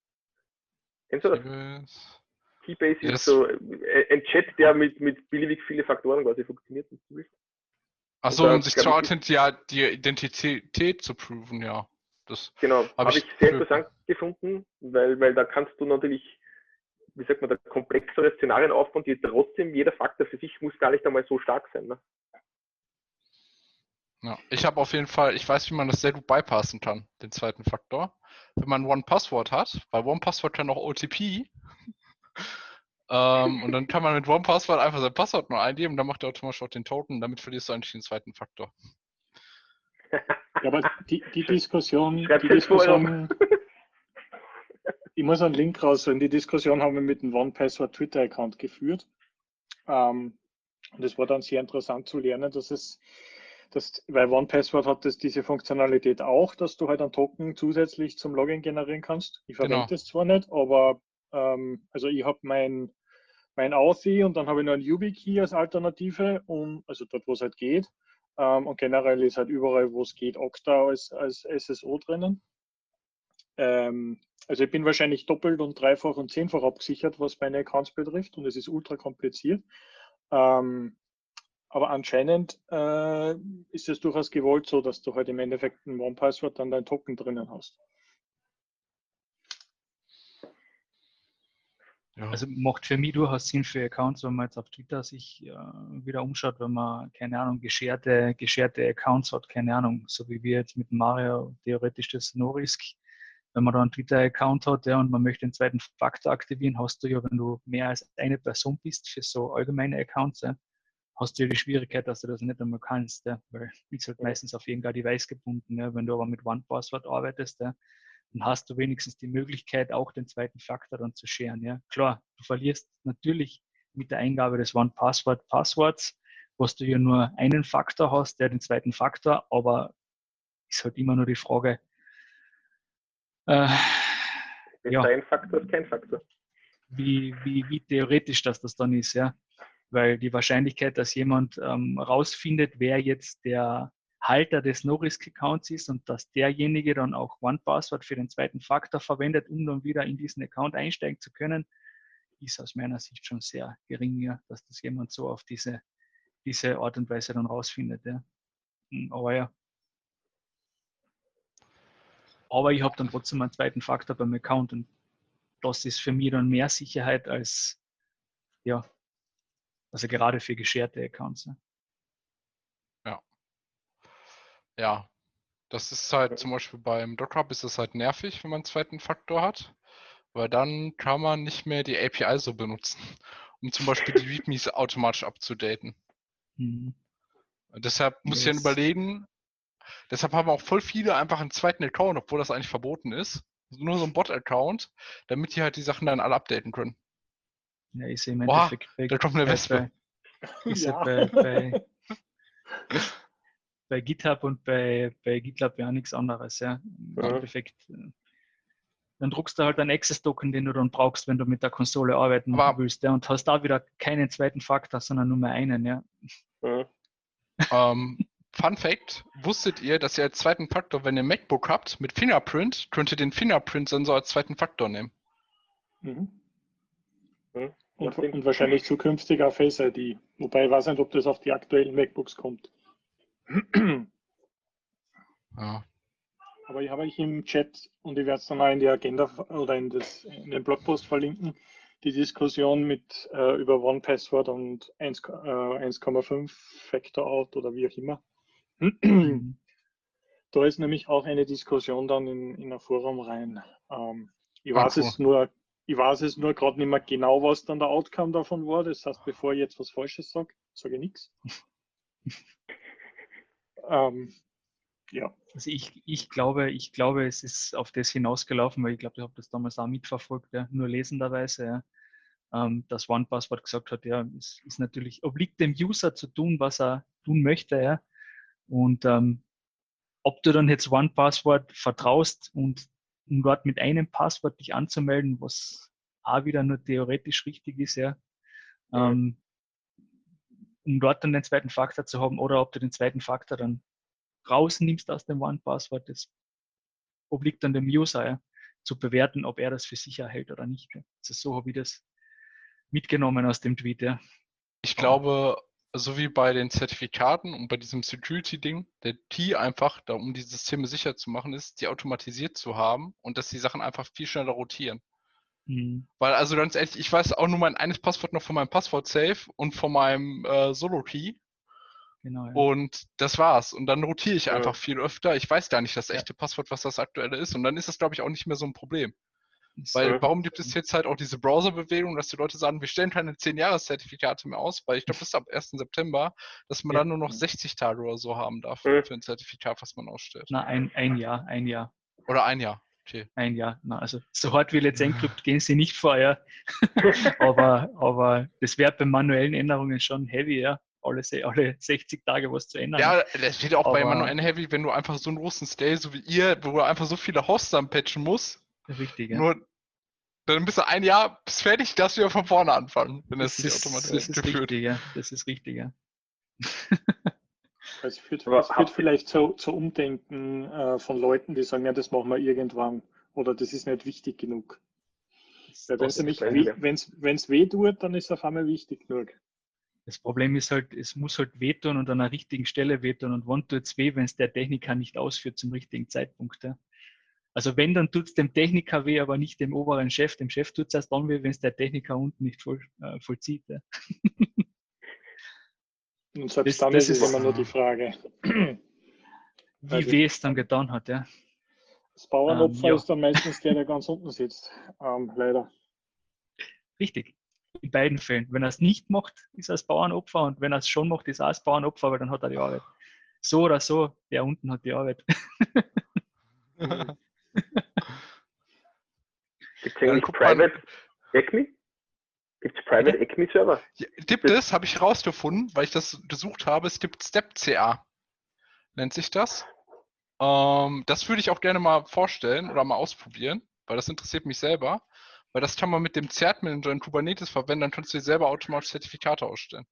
Kennst du das? Keybase. Keybase Ja, ist so äh, ein Chat, der mit, mit beliebig viele Faktoren quasi funktioniert. Achso, um sich zur Authentizität, ja, die Identität zu proven, ja. Das, Genau, Hab habe ich ich sehr interessant gefunden, weil, weil da kannst du natürlich, wie sagt man, da komplexere Szenarien aufbauen, die trotzdem jeder Faktor für sich muss gar nicht einmal so stark sein. Ne? Ja, ich habe auf jeden Fall, ich weiß, wie man das sehr gut bypassen kann, den zweiten Faktor. Wenn man One-Password hat, weil One-Password kann auch OTP. ähm, und dann kann man mit One-Password einfach sein Passwort nur eingeben, dann macht er automatisch auch den Token, damit verlierst du eigentlich den zweiten Faktor. Ja, aber die, die Diskussion, die. Diskussion, ich muss einen Link rausholen. Die Diskussion haben wir mit dem OnePassword Twitter-Account geführt. Ähm, und es war dann sehr interessant zu lernen, dass es, dass, weil OnePassword hat das, diese Funktionalität auch, dass du halt einen Token zusätzlich zum Login generieren kannst. Ich verwende Genau. das zwar nicht, aber ähm, also ich habe mein, mein Authy und dann habe ich noch einen YubiKey als Alternative, um, also dort, wo es halt geht. Ähm, und generell ist halt überall, wo es geht, Okta als, als SSO drinnen. Ähm, also ich bin wahrscheinlich doppelt und dreifach und zehnfach abgesichert, was meine Accounts betrifft und es ist ultra kompliziert. Ähm, aber anscheinend äh, ist es durchaus gewollt so, dass du halt im Endeffekt ein One-Password dann dein Token drinnen hast. Ja. Also macht für mich durchaus Sinn für Accounts, wenn man jetzt auf Twitter sich äh, wieder umschaut, wenn man, keine Ahnung, gescherte, gescherte Accounts hat, keine Ahnung, so wie wir jetzt mit Mario theoretisch das No-Risk. Wenn man da einen Twitter-Account hat ja, und man möchte den zweiten Faktor aktivieren, hast du ja, wenn du mehr als eine Person bist für so allgemeine Accounts, ja, hast du die Schwierigkeit, dass du das nicht einmal kannst, ja, weil bist halt meistens auf irgendein Device gebunden. Ja. Wenn du aber mit One-Password arbeitest, ja, dann hast du wenigstens die Möglichkeit, auch den zweiten Faktor dann zu scheren. Ja. Klar, du verlierst natürlich mit der Eingabe des One-Password-Passworts, was du ja nur einen Faktor hast, der den zweiten Faktor, aber ist halt immer nur die Frage, äh, Ist Ja. ein Faktor, ist kein Faktor. wie, wie, wie theoretisch das, das dann ist, ja. Weil die Wahrscheinlichkeit, dass jemand ähm, rausfindet, wer jetzt der Halter des No-Risk-Accounts ist und dass derjenige dann auch One-Password für den zweiten Faktor verwendet, um dann wieder in diesen Account einsteigen zu können, ist aus meiner Sicht schon sehr gering, dass das jemand so auf diese, diese Art und Weise dann rausfindet. Ja. Hm, Aber ja. Aber ich habe dann trotzdem einen zweiten Faktor beim Account und das ist für mich dann mehr Sicherheit als, ja, also gerade für gescherte Accounts. Ja. Ja, das ist halt zum Beispiel beim Dockhub ist es halt nervig, wenn man einen zweiten Faktor hat, weil dann kann man nicht mehr die API so benutzen, um zum Beispiel die READMEs automatisch abzudaten. Mhm. Deshalb muss ich dann Yes. überlegen, deshalb haben auch voll viele einfach einen zweiten Account, obwohl das eigentlich verboten ist. Nur so ein Bot-Account, damit die halt die Sachen dann alle updaten können. Ja, ist im Oha, Endeffekt bei, Da kommt eine bei, Wespe. bei, ist ja. Ja. bei, bei, bei GitHub und bei, bei GitLab ja nichts anderes. Ja. Im Ja. Endeffekt äh, dann druckst du halt einen Access-Token, den du dann brauchst, wenn du mit der Konsole arbeiten Aber- willst. Ja, und hast da wieder keinen zweiten Faktor, sondern nur mehr einen. Ja. Mhm. Ähm, Fun Fact: Wusstet ihr, dass ihr als zweiten Faktor, wenn ihr ein MacBook habt mit Fingerprint, könnt ihr den Fingerprint-Sensor als zweiten Faktor nehmen? Mhm. Mhm. Und, und wahrscheinlich zukünftig auch Face ID. Wobei ich weiß nicht, ob das auf die aktuellen MacBooks kommt. Ja. Aber ich habe euch im Chat und ich werde es dann auch in die Agenda oder in, das, in den Blogpost verlinken, die Diskussion mit äh, über One Password und 1, äh, 1,5 Factor Out oder wie auch immer. Da ist nämlich auch eine Diskussion dann in, in ein Forum rein. Ähm, ich weiß cool. es nur, ich weiß es nur gerade nicht mehr genau, was dann der Outcome davon war. Das heißt, bevor ich jetzt was Falsches sage, sage ich nichts. ähm, ja. Also ich, ich glaube, ich glaube, es ist auf das hinausgelaufen, weil ich glaube, ich habe das damals auch mitverfolgt, ja, nur lesenderweise, ja, ähm, dass OnePassword gesagt hat, ja, es ist natürlich, obliegt dem User zu tun, was er tun möchte, ja. Und ähm, ob du dann jetzt OnePassword vertraust und um dort mit einem Passwort dich anzumelden, was auch wieder nur theoretisch richtig ist, ja, ähm, um dort dann den zweiten Faktor zu haben oder ob du den zweiten Faktor dann rausnimmst aus dem One-Passwort, das obliegt dann dem User ja, zu bewerten, ob er das für sicher hält oder nicht. Ja. Also so habe ich das mitgenommen aus dem Tweet. Ja. Ich glaube, so wie bei den Zertifikaten und bei diesem Security-Ding, der Key einfach, da, um die Systeme sicher zu machen, ist, die automatisiert zu haben und dass die Sachen einfach viel schneller rotieren. Mhm. Weil, also ganz ehrlich, ich weiß auch nur mein eines Passwort noch von meinem Passwort-Safe und von meinem äh, Solo-Key Genau, ja. und das war's. Und dann rotiere ich Ja. einfach viel öfter. Ich weiß gar nicht das Ja. echte Passwort, was das aktuelle ist. Und dann ist das, glaube ich, auch nicht mehr so ein Problem. Weil Ja. warum gibt es jetzt halt auch diese Browser-Bewegung, dass die Leute sagen, wir stellen keine 10-Jahres-Zertifikate mehr aus, weil ich glaube, das ist ab 1. September, dass man Ja. dann nur noch 60 Tage oder so haben darf Mhm. für ein Zertifikat, was man ausstellt. Na, ein, ein Jahr, ein Jahr, Oder ein Jahr. Okay. ein Jahr. Na, also so hart wie Let's Encrypt gehen sie nicht vor, ja. aber, aber das wäre bei manuellen Änderungen schon heavy, ja. Alle, alle 60 Tage was zu ändern. Ja, das wird auch bei Aber- manuellen Heavy, wenn du einfach so einen großen Scale, so wie ihr, wo du einfach so viele Hosts dann patchen musst, Richtig, ja. nur dann bist du ein Jahr bist fertig, darfst du wieder von vorne anfangen, wenn das, das ist, automatisiert das ist geführt. richtig, ja. Das ist richtig, ja. Es führt, Aber es führt habt- vielleicht zu, zu Umdenken äh, von Leuten, die sagen, ja, das machen wir irgendwann. Oder das ist nicht wichtig genug. Wenn es wenn's weh tut, dann ist es auf einmal wichtig genug. Das Problem ist halt, es muss halt wehtun und an der richtigen Stelle wehtun. Und wann tut es weh, wenn es der Techniker nicht ausführt zum richtigen Zeitpunkt? Ja? Also wenn, dann tut es dem Techniker weh, aber nicht dem oberen Chef. Dem Chef tut es erst dann weh, wenn es der Techniker unten nicht voll, äh, vollzieht. Ja? Und selbst Das- dann das ist es ist- immer nur die Frage. Wie Also- weh es dann getan hat. Ja? Das Bauernopfer Ähm, ja. ist dann meistens der, der ganz unten sitzt. Ähm, leider. Richtig. In beiden Fällen. Wenn er es nicht macht, ist er das Bauernopfer und wenn er es schon macht, ist er das Bauernopfer, weil dann hat er die Arbeit. So oder so, der unten hat die Arbeit. Gibt es Ja, eigentlich. Private ECMI? Gibt es Private ECMI-Server? Ja, gibt es, habe ich herausgefunden, weil ich das gesucht habe, es gibt Step CA. Nennt sich das. Ähm, das würde ich auch gerne mal vorstellen oder mal ausprobieren, weil das interessiert mich selber. Weil das kann man mit dem Zert-Manager in Kubernetes verwenden, dann kannst du dir selber automatisch Zertifikate ausstellen.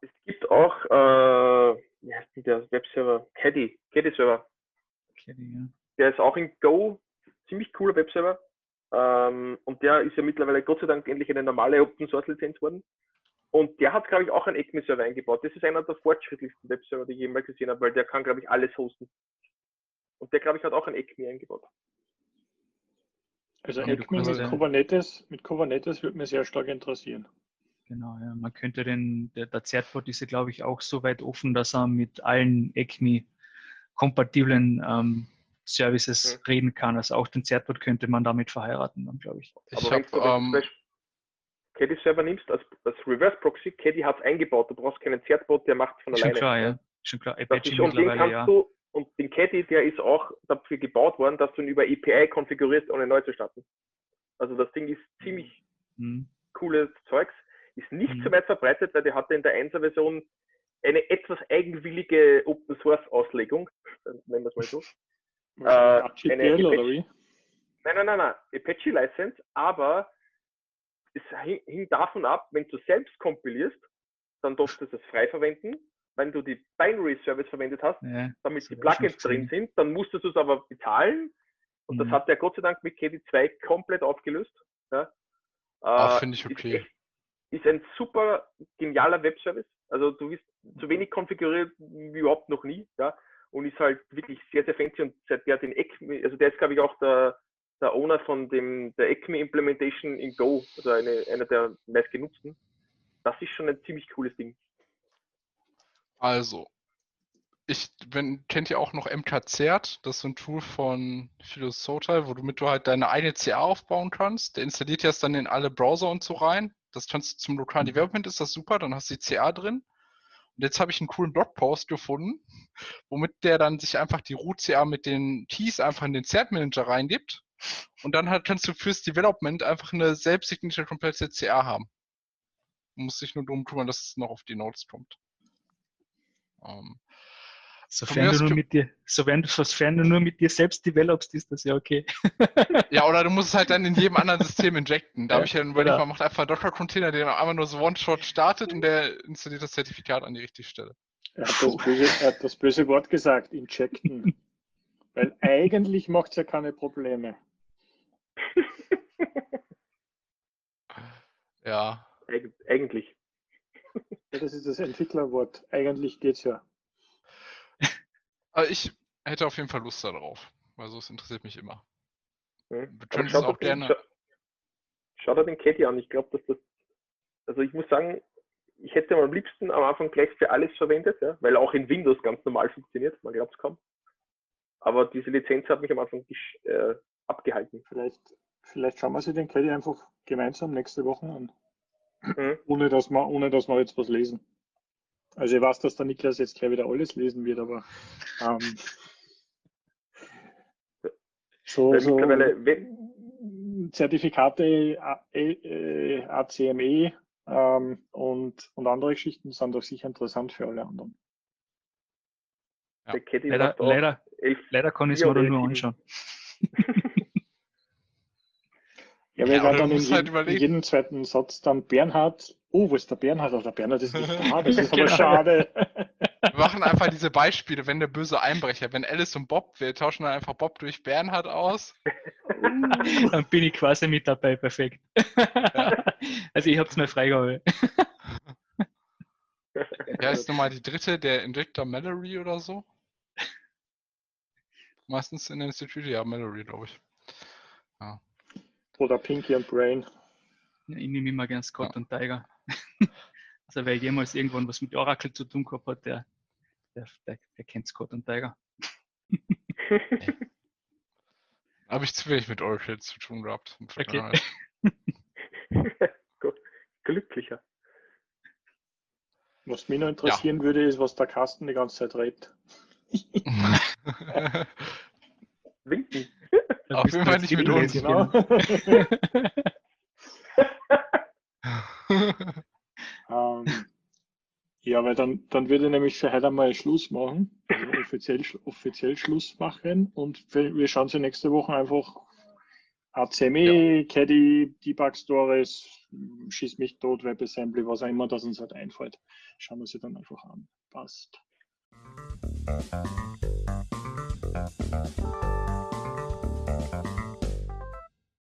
Es gibt auch, äh, wie heißt denn der Webserver? Caddy, Caddy-Server. Okay, ja. Der ist auch in Go, ziemlich cooler Webserver. Ähm, und der ist ja mittlerweile Gott sei Dank endlich eine normale Open Source Lizenz worden. Und der hat, glaube ich, auch einen ECMI-Server eingebaut. Das ist einer der fortschrittlichsten Webserver, die ich jemals gesehen habe, weil der kann, glaube ich, alles hosten. Und der, glaube ich, hat auch ein ECMI eingebaut. Also Ja, ECMI kannst mit Kubernetes, mit Kubernetes würde mich sehr stark interessieren. Genau, ja. Man könnte den, der, der Zertbot ist ja, glaube ich, auch so weit offen, dass er mit allen ECMI-kompatiblen ähm, Services Mhm. reden kann. Also auch den Zertbot könnte man damit verheiraten, dann glaube ich. Ich Aber wenn du ähm, Beispiel Caddy-Server nimmst als, als Reverse-Proxy, Caddy hat es eingebaut. Du brauchst keinen Zertbot, der macht es von Schon alleine. klar, ja. Schon klar. Apache ist, und den kannst ja. du, und den Caddy, der ist auch dafür gebaut worden, dass du ihn über API konfigurierst, ohne neu zu starten. Also das Ding ist ziemlich Mhm. cooles Zeugs, ist nicht Mhm. so weit verbreitet, weil der hatte in der 1er Version eine etwas eigenwillige Open Source Auslegung, nennen wir es mal so. Äh, eine oder wie? Nein, nein, nein, nein. Apache License, aber es hing, davon ab, wenn du selbst kompilierst, dann darfst du es frei verwenden. Wenn du die Binary Service verwendet hast, Ja, damit das die Plugins drin sind, dann musstest du es aber bezahlen. Und das Mhm. hat er Gott sei Dank mit KD2 komplett aufgelöst. Ja. Ah, Äh, finde ich ist okay. echt- Ist ein super genialer Webservice. Also du bist so wenig konfiguriert wie überhaupt noch nie. Ja. Und ist halt wirklich sehr, sehr fancy. Und seit der den ECME, also der ist glaube ich auch der, der Owner von dem, der ECME Implementation in Go, also eine, einer der meistgenutzten. Das ist schon ein ziemlich cooles Ding. Also, ich, wenn, kennt ihr auch noch MKCert? Das ist so ein Tool von Philosopher, wo du mit du halt deine eigene CA aufbauen kannst. Der installiert das dann in alle Browser und so rein. Das kannst du zum lokalen Development ist das super, dann hast du die CA drin. Und jetzt habe ich einen coolen Blogpost gefunden, womit der dann sich einfach die Root-CA mit den Keys einfach in den Cert-Manager reingibt. Und dann halt kannst du fürs Development einfach eine selbstsignierte komplette CA haben. Du musst dich nur darum kümmern, dass es noch auf die Notes kommt. Ähm, Sofern du, nur mit dir, sofern, sofern du nur mit dir selbst developst, ist das ja okay. Ja, oder du musst es halt dann in jedem anderen System injecten. Da Ja, habe ich ja überlegt, genau. man macht einfach einen Docker-Container, der dann einfach nur so One-Shot startet und der installiert das Zertifikat an die richtige Stelle. Er hat das böse, hat das böse Wort gesagt, injecten. Weil eigentlich macht es ja keine Probleme. Ja, Eig eigentlich. Ja, das ist das Entwicklerwort. Eigentlich geht's ja. Aber ich hätte auf jeden Fall Lust darauf. Also es interessiert mich immer. Hm. Wir können es auch euch den- gerne. scha- Schaut euch den Caddy an. Ich glaube, dass das. Also ich muss sagen, ich hätte am liebsten am Anfang gleich für alles verwendet, ja, weil auch in Windows ganz normal funktioniert. Man glaubt es kaum. Aber diese Lizenz hat mich am Anfang äh, abgehalten. Vielleicht, vielleicht schauen wir sie den Caddy einfach gemeinsam nächste Woche an. Mhm. Ohne dass wir, ohne dass wir jetzt was lesen. Also ich weiß, dass der Niklas jetzt gleich wieder alles lesen wird, aber ähm, so, so Zertifikate A- äh, ACME ähm, und, und andere Geschichten sind doch sicher interessant für alle anderen. Ja. Leider, leider, elf. leider kann ich es Ja, mir dann nur anschauen. Ja, Ja, weil aber dann, in, halt in jedem zweiten Satz dann Bernhard, oh, wo ist der Bernhard? Oh, der Bernhard ist nicht da, das ist aber Genau. schade. Wir machen einfach diese Beispiele, wenn der böse Einbrecher, wenn Alice und Bob, wir tauschen dann einfach Bob durch Bernhard aus. Dann bin ich quasi mit dabei, perfekt. Also ich habe es mir freigehauen. Wer ist nochmal die dritte, der Injector Mallory oder so? Meistens in der Institute, ja, Mallory, glaube ich. Oder Pinky und Brain. Ich nehme immer gern Scott und Tiger. Also wer jemals irgendwann was mit Oracle zu tun gehabt hat, der, der, der, der kennt Scott und Tiger. Habe ich zu wenig mit Oracle zu tun gehabt. Okay. Gut. Glücklicher. Was mich noch interessieren würde, ist, was der Carsten die ganze Zeit redet. Winken. Auf jeden Fall nicht mit uns. Genau. ähm, ja, weil dann, dann würde ich nämlich für heute mal Schluss machen, also offiziell, offiziell Schluss machen und wir wir schauen sie nächste Woche einfach ACME, Caddy, Debug Stories, Schieß mich tot, WebAssembly, was auch immer das uns halt einfällt. Schauen wir sie dann einfach an. Passt.